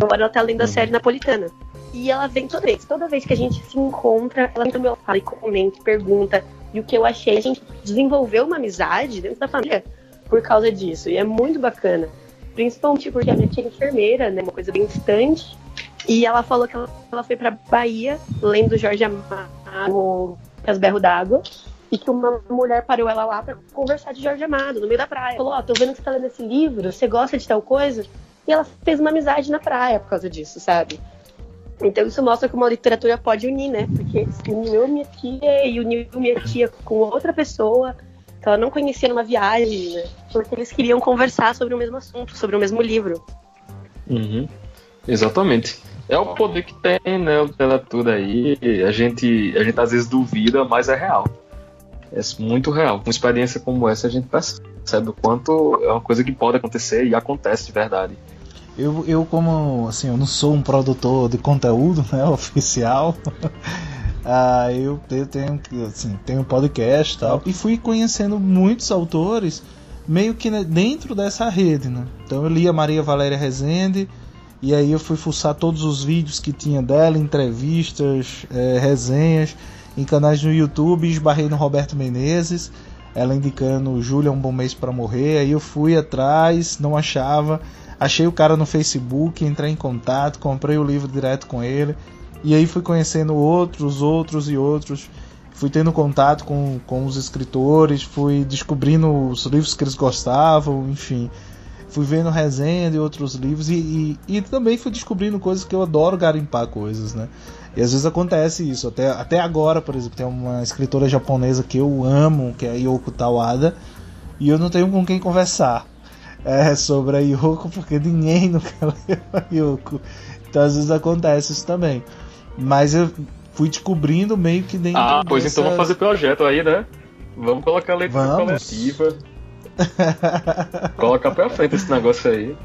Agora ela tá lendo a série napolitana. E ela vem toda vez. Toda vez que a gente se encontra, ela no meu fala e comenta, pergunta. E o que eu achei, a gente desenvolveu uma amizade dentro da família por causa disso. E é muito bacana. Principalmente porque a minha tia é enfermeira, né? Uma coisa bem distante. E ela falou que ela, foi pra Bahia, lendo Jorge Amado, As Berro d'Água. E que uma mulher parou ela lá para conversar de Jorge Amado, no meio da praia. Falou, ó, oh, tô vendo que você tá lendo esse livro, você gosta de tal coisa? E ela fez uma amizade na praia por causa disso, sabe? Então isso mostra como a literatura pode unir, né? Porque uniu minha tia e uniu minha tia com outra pessoa que ela não conhecia numa viagem, né? Porque eles queriam conversar sobre o mesmo assunto, sobre o mesmo livro. Uhum. Exatamente. É o poder que tem, né, a literatura aí. A gente, a gente às vezes duvida, mas é real. É muito real. Com experiência como essa, a gente percebe o quanto é uma coisa que pode acontecer e acontece de verdade. Eu, eu como assim, eu não sou um produtor de conteúdo, né, [laughs] oficial. [laughs] ah, eu, tenho assim, tenho podcast e tal e fui conhecendo muitos autores meio que dentro dessa rede, né? Então eu li a Maria Valéria Rezende e aí eu fui fuçar todos os vídeos que tinha dela, entrevistas, é, resenhas em canais no YouTube, esbarrei no Roberto Menezes, ela indicando Júlia um bom mês para morrer, aí eu fui atrás, não achava Achei o cara no Facebook, entrei em contato, comprei o livro direto com ele. E aí fui conhecendo outros, outros e outros. Fui tendo contato com, com os escritores, fui descobrindo os livros que eles gostavam, enfim. Fui vendo resenha de outros livros e, e, e também fui descobrindo coisas que eu adoro garimpar coisas, né? E às vezes acontece isso. Até, até agora, por exemplo, tem uma escritora japonesa que eu amo, que é a Yoko Tawada, e eu não tenho com quem conversar é, sobre a Yoko, porque ninguém nunca [laughs] leu a Yoko. Então às vezes acontece isso também. Mas eu fui descobrindo meio que dentro Ah, pois dessa... então vamos fazer projeto aí, né? Vamos colocar a leitura vamos. coletiva. [laughs] Colocar pra frente esse negócio aí.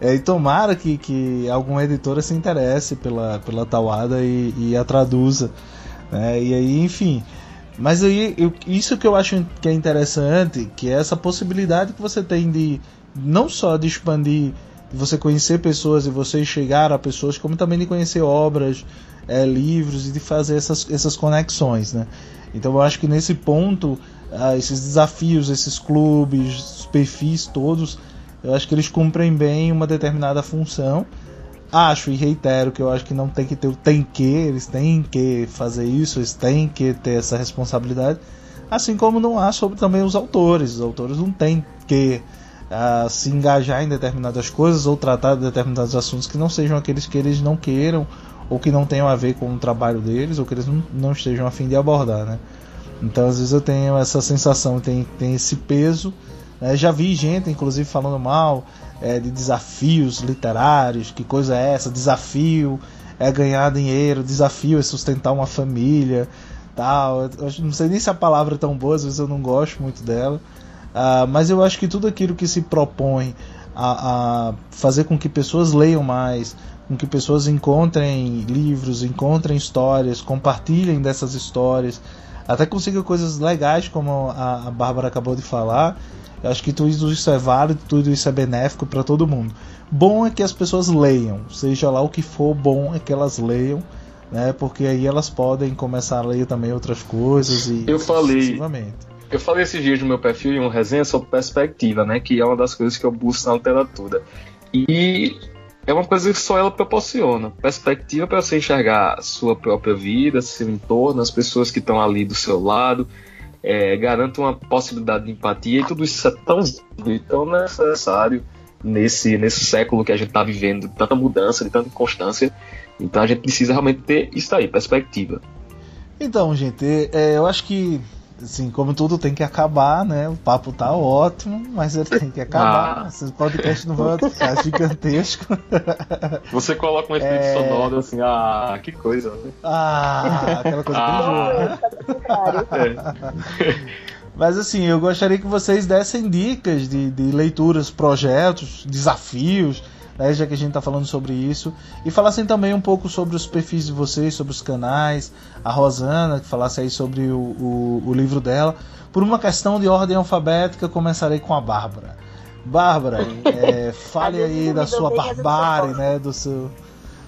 É, e tomara que, que alguma editora se interesse pela, pela Tawada e, e a traduza. Né? E aí, enfim. Mas aí, eu, isso que eu acho que é interessante, que é essa possibilidade que você tem de não só de expandir, de você conhecer pessoas e você chegar a pessoas, como também de conhecer obras, é, livros e de fazer essas, essas conexões, né? Então eu acho que nesse ponto, ah, esses desafios, esses clubes, perfis todos, eu acho que eles cumprem bem uma determinada função. Acho e reitero que eu acho que não tem que ter o tem que, eles têm que fazer isso, eles têm que ter essa responsabilidade. Assim como não há sobre também os autores. Os autores não têm que a se engajar em determinadas coisas ou tratar de determinados assuntos que não sejam aqueles que eles não queiram ou que não tenham a ver com o trabalho deles ou que eles não, não estejam a fim de abordar, né? Então às vezes eu tenho essa sensação, tem, tem esse peso Né? Já vi gente, inclusive, falando mal é, de desafios literários, que coisa é essa? Desafio é ganhar dinheiro, desafio é sustentar uma família, tal. Eu não sei nem se a palavra é tão boa, às vezes eu não gosto muito dela. Uh, mas eu acho que tudo aquilo que se propõe a, a, fazer com que pessoas leiam mais, com que pessoas encontrem livros, encontrem histórias, compartilhem dessas histórias, até consigam coisas legais, como a, a Bárbara acabou de falar. Eu acho que tudo isso é válido, tudo isso é benéfico para todo mundo. Bom é que as pessoas leiam, seja lá o que for, bom é que elas leiam, né? Porque aí elas podem começar a ler também outras coisas e eu falei eu falei esses dias no meu perfil em uma resenha sobre perspectiva, né? Que é uma das coisas que eu busco na literatura. E é uma coisa que só ela proporciona. Perspectiva para você enxergar sua própria vida, seu entorno, as pessoas que estão ali do seu lado. É, uma possibilidade de empatia e tudo isso é tão, tão necessário nesse, nesse século que a gente está vivendo, de tanta mudança, de tanta inconstância. Então a gente precisa realmente ter isso aí, perspectiva. Então, gente, é, eu acho que assim, como tudo tem que acabar, né? O papo tá ótimo, mas ele tem que acabar. Ah. Esse podcast não vai ficar [laughs] gigantesco. Você coloca um efeito é... sonoro assim, ah, que coisa. Né? Ah, aquela coisa ah. que é. Mas assim, eu gostaria que vocês dessem dicas de, de leituras, projetos, desafios né, já que a gente está falando sobre isso, e falassem também um pouco sobre os perfis de vocês, sobre os canais, a Rosana, que falasse aí sobre o, o, o livro dela. Por uma questão de ordem alfabética, começarei com a Bárbara. Bárbara, [laughs] é, fale aí da sua barbárie, né, do seu,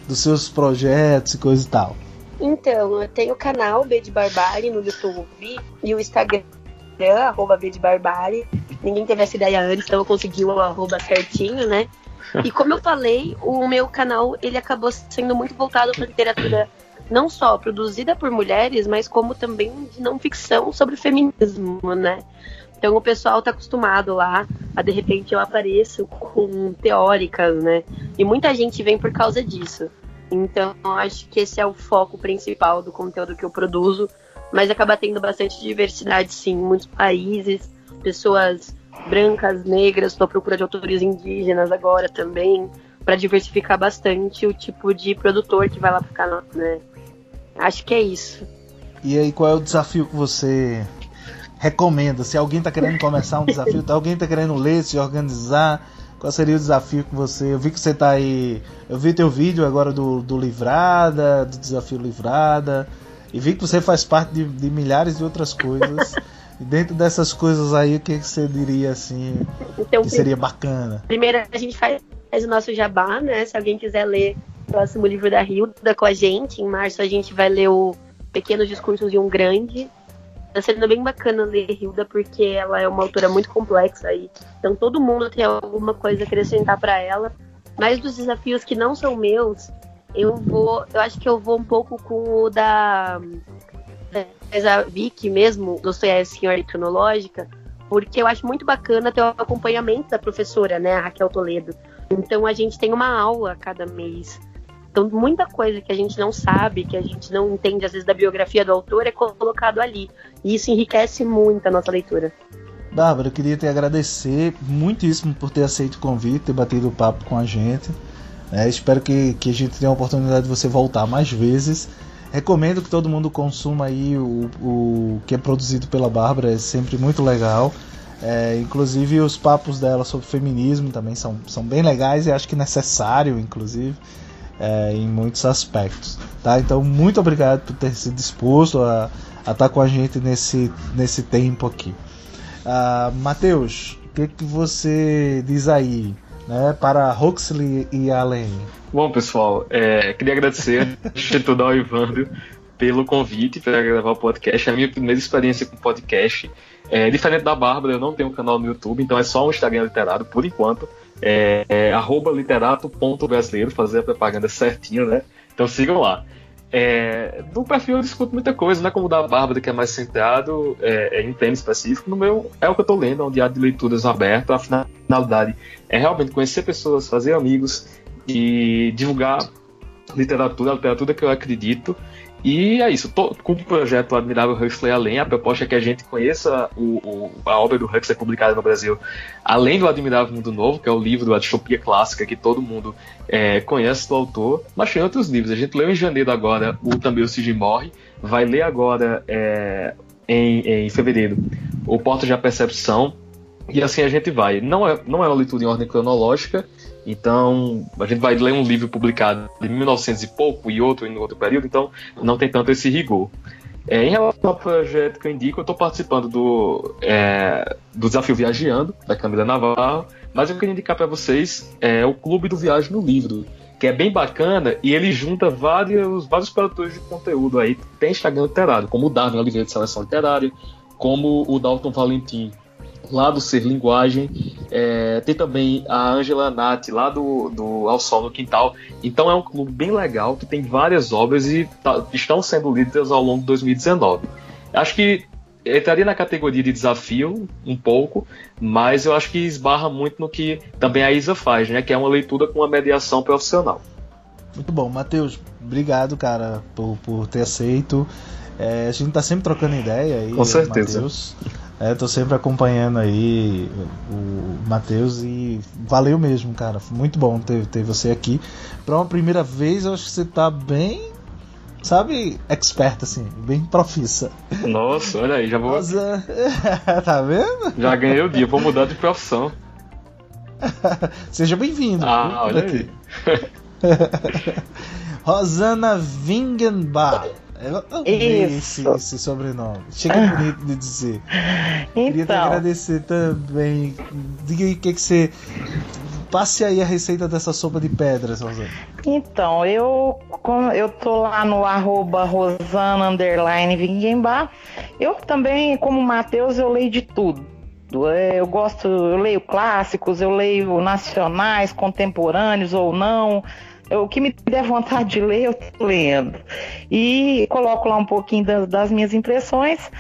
dos seus projetos e coisa e tal. Então, eu tenho o canal B de Barbárie no YouTube e o Instagram, arroba B de Barbárie. Ninguém teve essa ideia antes, então eu consegui o arroba certinho, né? E como eu falei, o meu canal ele acabou sendo muito voltado para literatura não só produzida por mulheres, mas como também de não ficção sobre feminismo, né? Então o pessoal está acostumado lá, a de repente eu apareço com teóricas, né? E muita gente vem por causa disso. Então acho que esse é o foco principal do conteúdo que eu produzo, mas acaba tendo bastante diversidade sim, muitos países, pessoas brancas, negras, estou à procura de autores indígenas agora também, para diversificar bastante o tipo de produtor que vai lá ficar, né? Acho que é isso. E aí, qual é o desafio que você recomenda? Se alguém está querendo começar um desafio, se alguém está querendo ler, se organizar, qual seria o desafio que você. Eu vi que você está aí. Eu vi teu vídeo agora do, do Livrada, do desafio Livrada, e vi que você faz parte de, de milhares de outras coisas. [laughs] E dentro dessas coisas aí, o que você diria assim então, que seria bacana? Primeiro a gente faz o nosso jabá, né? Se alguém quiser ler o próximo livro da Hilda com a gente, em março a gente vai ler o Pequenos Discursos de um Grande. Tá sendo bem bacana ler Hilda porque ela é uma autora muito complexa aí. Então todo mundo tem alguma coisa a acrescentar para ela. Mas dos desafios que não são meus, eu vou, eu acho que eu vou um pouco com o da mas a Vicky mesmo, Dostoiévski em ordem cronológica, porque eu acho muito bacana ter o acompanhamento da professora, né, Raquel Toledo. Então a gente tem uma aula a cada mês. Então muita coisa que a gente não sabe, que a gente não entende às vezes da biografia do autor é colocado ali. E isso enriquece muito a nossa leitura. Bárbara, eu queria te agradecer muitíssimo por ter aceito o convite, ter batido o papo com a gente. É, espero que, que a gente tenha a oportunidade de você voltar mais vezes. Recomendo que todo mundo consuma aí o, o que é produzido pela Bárbara, é sempre muito legal. É, inclusive os papos dela sobre feminismo também são, são bem legais e acho que necessário, inclusive, é, em muitos aspectos. Tá? Então, muito obrigado por ter se disposto a, estar com a gente nesse, nesse tempo aqui. Uh, Matheus, o que, que você diz aí né, para Huxley e Allen? Bom, pessoal, é, queria agradecer ao Instituto Ivandro pelo convite para gravar o podcast. É a minha primeira experiência com podcast. É, diferente da Bárbara, eu não tenho um canal no YouTube, então é só um Instagram literário, por enquanto. É, é literato.brasileiro, fazer a propaganda certinho, né? Então sigam lá. É, no perfil eu discuto muita coisa, não é como o da Bárbara, que é mais centrado é, é em tema específico. No meu é o que eu estou lendo, é um diário de leituras aberto. A finalidade é realmente conhecer pessoas, fazer amigos e divulgar literatura, a literatura que eu acredito. E é isso, tô, com o projeto Admirável Huxley Além, a proposta é que a gente conheça o, o, a obra do Huxley publicada no Brasil, além do Admirável Mundo Novo, que é o livro da distopia clássica que todo mundo é, conhece do autor, mas tem outros livros. A gente leu em janeiro agora o Também o Cid Morre, vai ler agora é, em, em fevereiro o Porta de Percepção, e assim a gente vai. Não é, não é uma leitura em ordem cronológica, então, a gente vai ler um livro publicado de 1900 e pouco e outro em outro período, então não tem tanto esse rigor. É, em relação ao projeto que eu indico, eu estou participando do, é, do Desafio Viajeando, da Câmara Navarro, mas eu queria indicar para vocês é, o Clube do Viagem no Livro, que é bem bacana e ele junta vários, vários produtores de conteúdo aí, tem Instagram literário, como o Darwin Oliveira de Seleção Literária, como o Dalton Valentim lá do Ser Linguagem. É, tem também a Angela Nati, lá do, do Ao Sol no Quintal. Então é um clube bem legal, que tem várias obras e tá, estão sendo lidas ao longo de 2019. Acho que entraria na categoria de desafio um pouco, mas eu acho que esbarra muito no que também a Isa faz, né? Que é uma leitura com uma mediação profissional. Muito bom, Matheus. Obrigado, cara, por, por ter aceito. É, a gente tá sempre trocando ideia aí. Com certeza. Matheus. É, tô sempre acompanhando aí o Matheus e valeu mesmo, cara. Muito bom ter, ter você aqui. Pra uma primeira vez, eu acho que você tá bem, sabe, expert, assim, bem profissa. Nossa, olha aí, já vou. Nossa, [laughs] tá vendo? Já ganhei o dia, vou mudar de profissão. [laughs] Seja bem-vindo. Ah, olha aqui. [laughs] Rosana Wingenbach. Eu amei esse, esse, sobrenome. Chega ah. bonito de dizer. Então. Queria te então. agradecer também. Diga aí o que, que você. Passe aí a receita dessa sopa de pedras, Rosana. Então, eu, eu tô lá no arroba Rosana Underline Vingembar. Eu também, como Matheus, eu leio de tudo. É, eu gosto, eu leio clássicos, eu leio nacionais, contemporâneos ou não o que me der vontade de ler, eu tô lendo. E coloco lá um pouquinho das, das minhas impressões.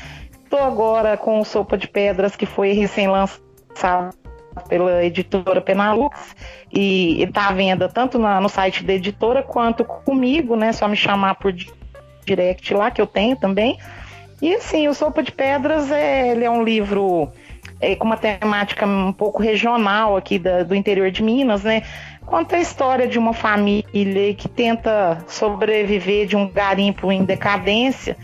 Estou agora com o Sopa de Pedras, que foi recém-lançado pela editora Penalux e está à venda tanto na, no site da editora quanto comigo, né? Só me chamar por direct lá que eu tenho também. E assim, o Sopa de Pedras é, ele é um livro é, com uma temática um pouco regional aqui da, do interior de Minas, né? Conta a história de uma família que tenta sobreviver de um garimpo em decadência.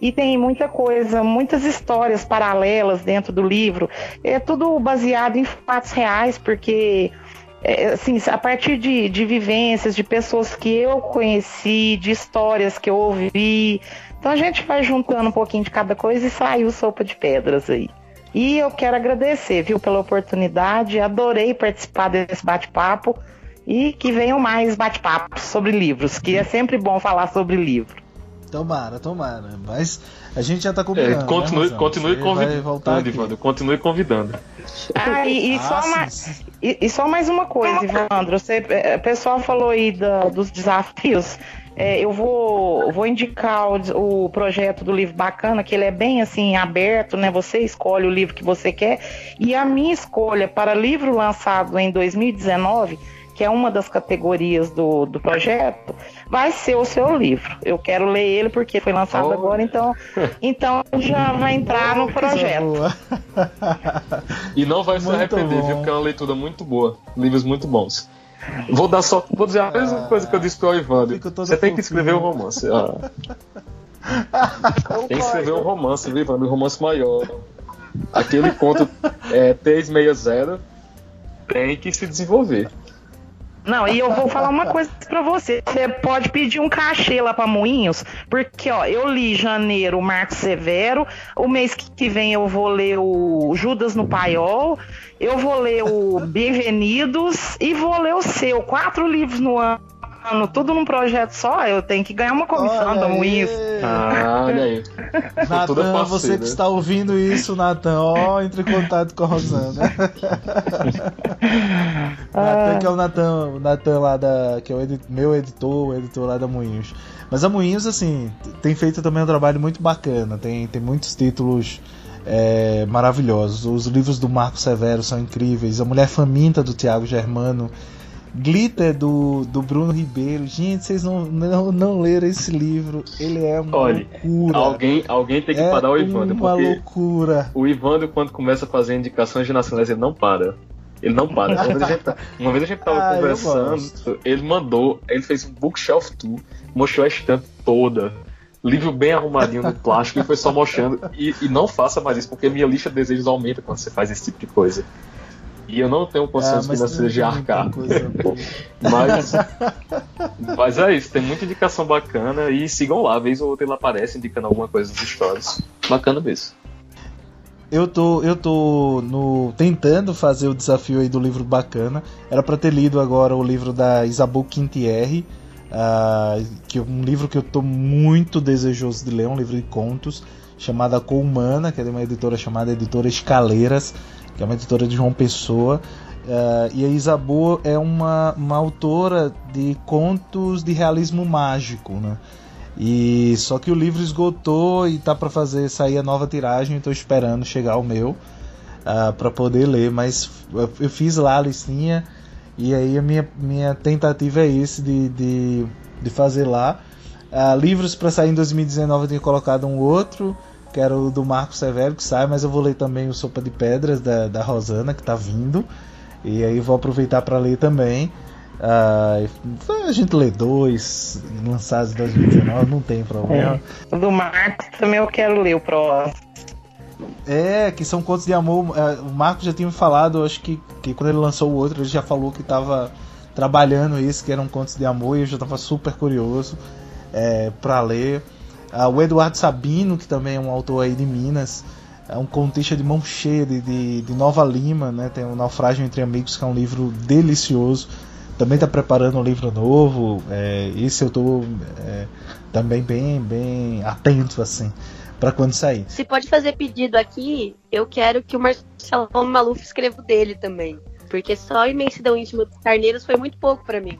E tem muita coisa, muitas histórias paralelas dentro do livro. É tudo baseado em fatos reais, porque é, assim, a partir de, de vivências, de pessoas que eu conheci, de histórias que eu ouvi. Então a gente vai juntando um pouquinho de cada coisa e saiu sopa de pedras aí. E eu quero agradecer, viu, pela oportunidade. Adorei participar desse bate-papo e que venham mais bate-papos sobre livros, que é sempre bom falar sobre livro. Tomara, tomara. Mas a gente já está combinando. É, continue, né, continue convidando, Ivandro. Continue convidando. Ah, e, e, ah, só mais, e, e, só mais uma coisa, Ivandro. Você, é, o pessoal falou aí da, dos desafios. É, eu vou, vou indicar o, o, projeto do livro bacana, que ele é bem assim aberto, né? Você escolhe o livro que você quer. E a minha escolha para livro lançado em 2019 que é uma das categorias do, do projeto, vai ser o seu livro. Eu quero ler ele porque foi lançado oh. agora, então, [laughs] então já vai entrar no projeto. e não vai se arrepender, viu? Porque é uma leitura muito boa. Livros muito bons. Vou dar só. Vou dizer a mesma ah, coisa que eu disse pro Evandro. Você tem que escrever um romance. Ah. [laughs] tem que escrever um romance, viu? Um romance maior. Aquele conto é, 360 tem que se desenvolver. Não, e eu vou falar uma coisa para você. Você pode pedir um cachê lá para Moinhos, porque ó, eu li janeiro o Marcos Severo, o mês que vem eu vou ler o Judas no Paiol, eu vou ler o Bem-vindos e vou ler o seu. Quatro livros no ano ano tudo num projeto só, eu tenho que ganhar uma comissão olha da Moinhos. Ah, olha aí. [laughs] Natan, você que está ouvindo isso, Natan, ó, entre em contato com a Rosana. [laughs] Natan, que é o Natan, o Natan lá da. que é o edit, meu editor, o editor lá da Moinhos. Mas a Moinhos, assim, tem feito também um trabalho muito bacana, tem, tem muitos títulos. É, maravilhosos. Os livros do Marco Severo são incríveis. A Mulher Faminta do Tiago Germano Glitter do, do Bruno Ribeiro. Gente, vocês não, não, não leram esse livro. Ele é uma Olha, loucura. Alguém, alguém tem que é parar o Ivandro, uma porque loucura. o Ivandro, quando começa a fazer indicações de nacionais, ele não para. Ele não para. Uma vez a gente, tá- uma vez a gente tava [laughs] Ah, conversando, ele mandou, ele fez um bookshelf tour, mostrou a estante toda, livro bem arrumadinho no plástico e foi só mostrando. E, e não faça mais isso, porque minha lista de desejos aumenta quando você faz esse tipo de coisa. E eu não tenho Ah, condições mas financeiras de arcar. Mas, mas é isso, tem muita indicação bacana e sigam lá, vez ou outra ele aparece indicando alguma coisa nos stories. Bacana mesmo. Eu tô, eu tô no, tentando fazer o desafio aí do livro bacana. Era pra ter lido agora o livro da Isabel Quintierre, ah, que é um livro que eu tô muito desejoso de ler, um livro de contos, chamado A Colmana, que é de uma editora chamada Editora Escaleiras, que é uma editora de João Pessoa. Ah, e a Isabel é uma, uma autora de contos de realismo mágico, né? E só que o livro esgotou e tá para fazer sair a nova tiragem, estou esperando chegar o meu para poder ler, mas eu, fiz lá a listinha e aí a minha, minha tentativa é esse de, de, de fazer lá. Ah, livros para sair em 2019 eu tinha colocado um outro, que era o do Marco Severo que sai, mas eu vou ler também o Sopa de Pedras da, da Rosana que tá vindo. E aí vou aproveitar para ler também. Ah, a gente lê dois lançados em 2019, não tem problema. O do Marcos também eu quero ler o próximo. É, que são contos de amor. É, O Marco já tinha me falado, acho que, que quando ele lançou o outro, ele já falou que estava trabalhando isso, que eram contos de amor, e eu já estava super curioso é, para ler. Ah, o Eduardo Sabino, que também é um autor aí de Minas, é um contista de mão cheia de, de, de Nova Lima, né? Tem o Naufrágio Entre Amigos, que é um livro delicioso. Também está preparando um livro novo. É, esse eu estou também bem, bem atento assim para quando sair. Se pode fazer pedido aqui, eu quero que o Marcelo Maluf escreva dele também. Porque só a imensidão íntima dos carneiros foi muito pouco pra mim.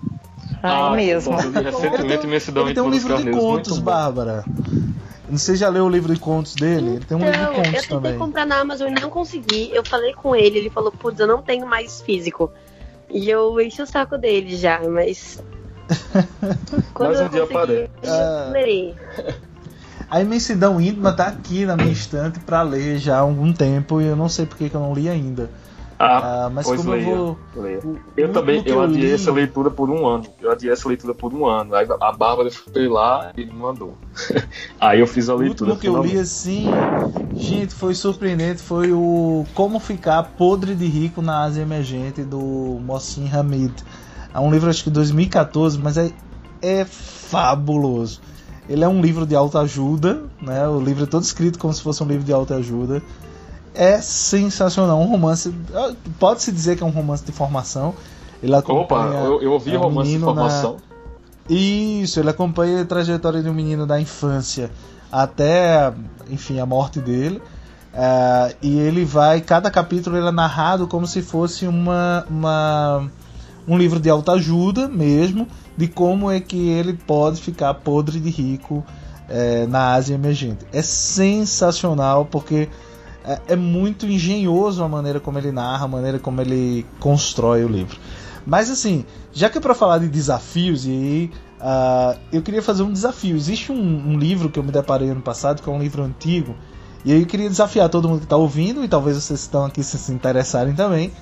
Ah, é mesmo. eu recentemente Imensidão Ele tem um livro de contos. Bárbara. Você já leu o livro de contos dele? Ele tem um livro de Então, eu contos tentei também. comprar na Amazon e não consegui. Eu falei com ele, ele falou, putz, eu não tenho mais físico. E eu enchi o saco dele já, mas. [laughs] Quando Mais um eu dia eu Ah. lerei. [laughs] A imensidão íntima tá aqui na minha estante pra ler já há algum tempo e eu não sei porque que eu não li ainda. Ah, Ah, mas pois como leia, eu vou. leia. o- Eu o também, que eu adiei li- essa leitura por um ano. Eu adiei essa leitura por um ano. Aí a Bárbara foi lá e me mandou. [laughs] Aí eu fiz a O leitura. último que eu li assim, gente, foi surpreendente, foi o Como Ficar Podre de Rico na Ásia Emergente do Mohsin Hamid. É um livro acho que 2014, mas é, é fabuloso. Ele é um livro de autoajuda, né? O livro é todo escrito como se fosse um livro de autoajuda. É sensacional, um romance, ah, pode-se dizer que é um romance de formação. Ele Opa, eu, eu ouvi um romance de menino na- formação. isso, ele acompanha a trajetória do menino da infância até, enfim, a morte dele. Ah, e ele vai, cada capítulo ele é narrado como se fosse uma, uma um livro de autoajuda mesmo, de como é que ele pode ficar podre de rico eh, na Ásia emergente. É sensacional porque é, é muito engenhoso a maneira como ele narra, a maneira como ele constrói o livro. Mas assim, já que é para falar de desafios, e ah, eu queria fazer um desafio. Existe um, um livro que eu me deparei ano passado, que é um livro antigo, e eu queria desafiar todo mundo que está ouvindo, e talvez vocês estão aqui se, se interessarem também,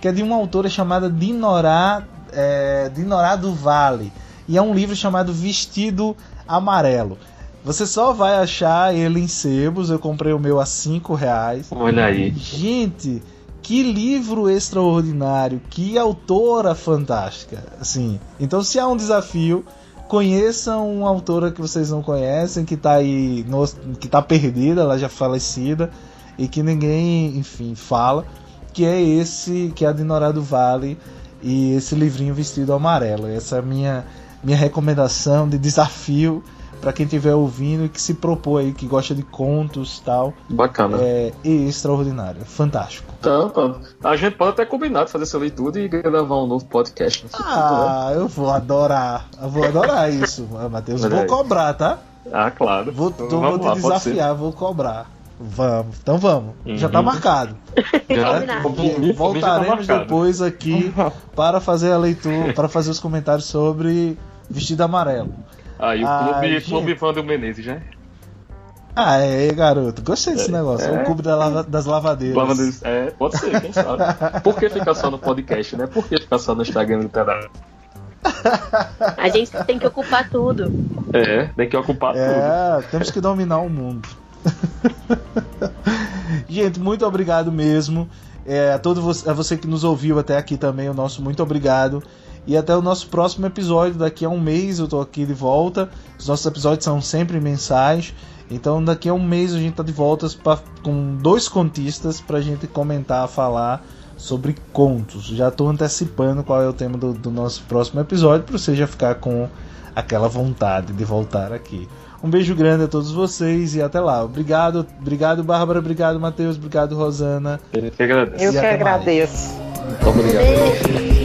que é de uma autora chamada Dinorá, é, Dinorá do Vale. E é um livro chamado Vestido Amarelo. Você só vai achar ele em sebos, eu comprei o meu a 5 reais. Olha aí. Gente, que livro extraordinário, que autora fantástica, assim. Então, se há um desafio, conheçam uma autora que vocês não conhecem, que tá aí, no, que tá perdida, ela já falecida e que ninguém, enfim, fala, que é esse, que é a Dinorá do Vale e esse livrinho vestido amarelo. Essa é a minha minha recomendação de desafio para quem estiver ouvindo e que se propõe aí, que gosta de contos e tal. Bacana. É extraordinário, é fantástico. Então, tá. a gente pode até combinar de fazer essa leitura e gravar um novo podcast no futuro, né? Ah, eu vou adorar. Eu vou adorar [laughs] isso, Matheus. Olha Vou aí. cobrar, tá? Ah, claro. Vou, Então, tô- vamos vou lá, te ser. desafiar, vou cobrar. Vamos, então vamos. Uhum. Já tá uhum. marcado. [laughs] Já, Voltaremos tá depois aqui para fazer a leitura, para fazer os comentários sobre vestido amarelo. Aí o clube, clube Vander Menezes, já? Ah, é, garoto. Gostei desse é, negócio. É, o clube da lava, das lavadeiras. lavadeiras. É, pode ser, quem sabe. Por que ficar só no podcast, né? Por que ficar só no Instagram do Pedal? A gente tem que ocupar tudo. É, tem que ocupar é, tudo. É, temos que dominar o mundo. gente, muito obrigado mesmo. É, a, todo você, a você que nos ouviu até aqui também, o nosso muito obrigado. E até o nosso próximo episódio. Daqui a um mês eu tô aqui de volta. Os nossos episódios são sempre mensais. Então daqui a um mês a gente tá de volta pra, com dois contistas pra gente comentar, falar sobre contos. Já tô antecipando qual é o tema do, do nosso próximo episódio para você já ficar com aquela vontade de voltar aqui. Um beijo grande a todos vocês e até lá. Obrigado, obrigado Bárbara, obrigado Matheus, obrigado Rosana. Eu que agradeço. Eu que agradeço. Obrigado.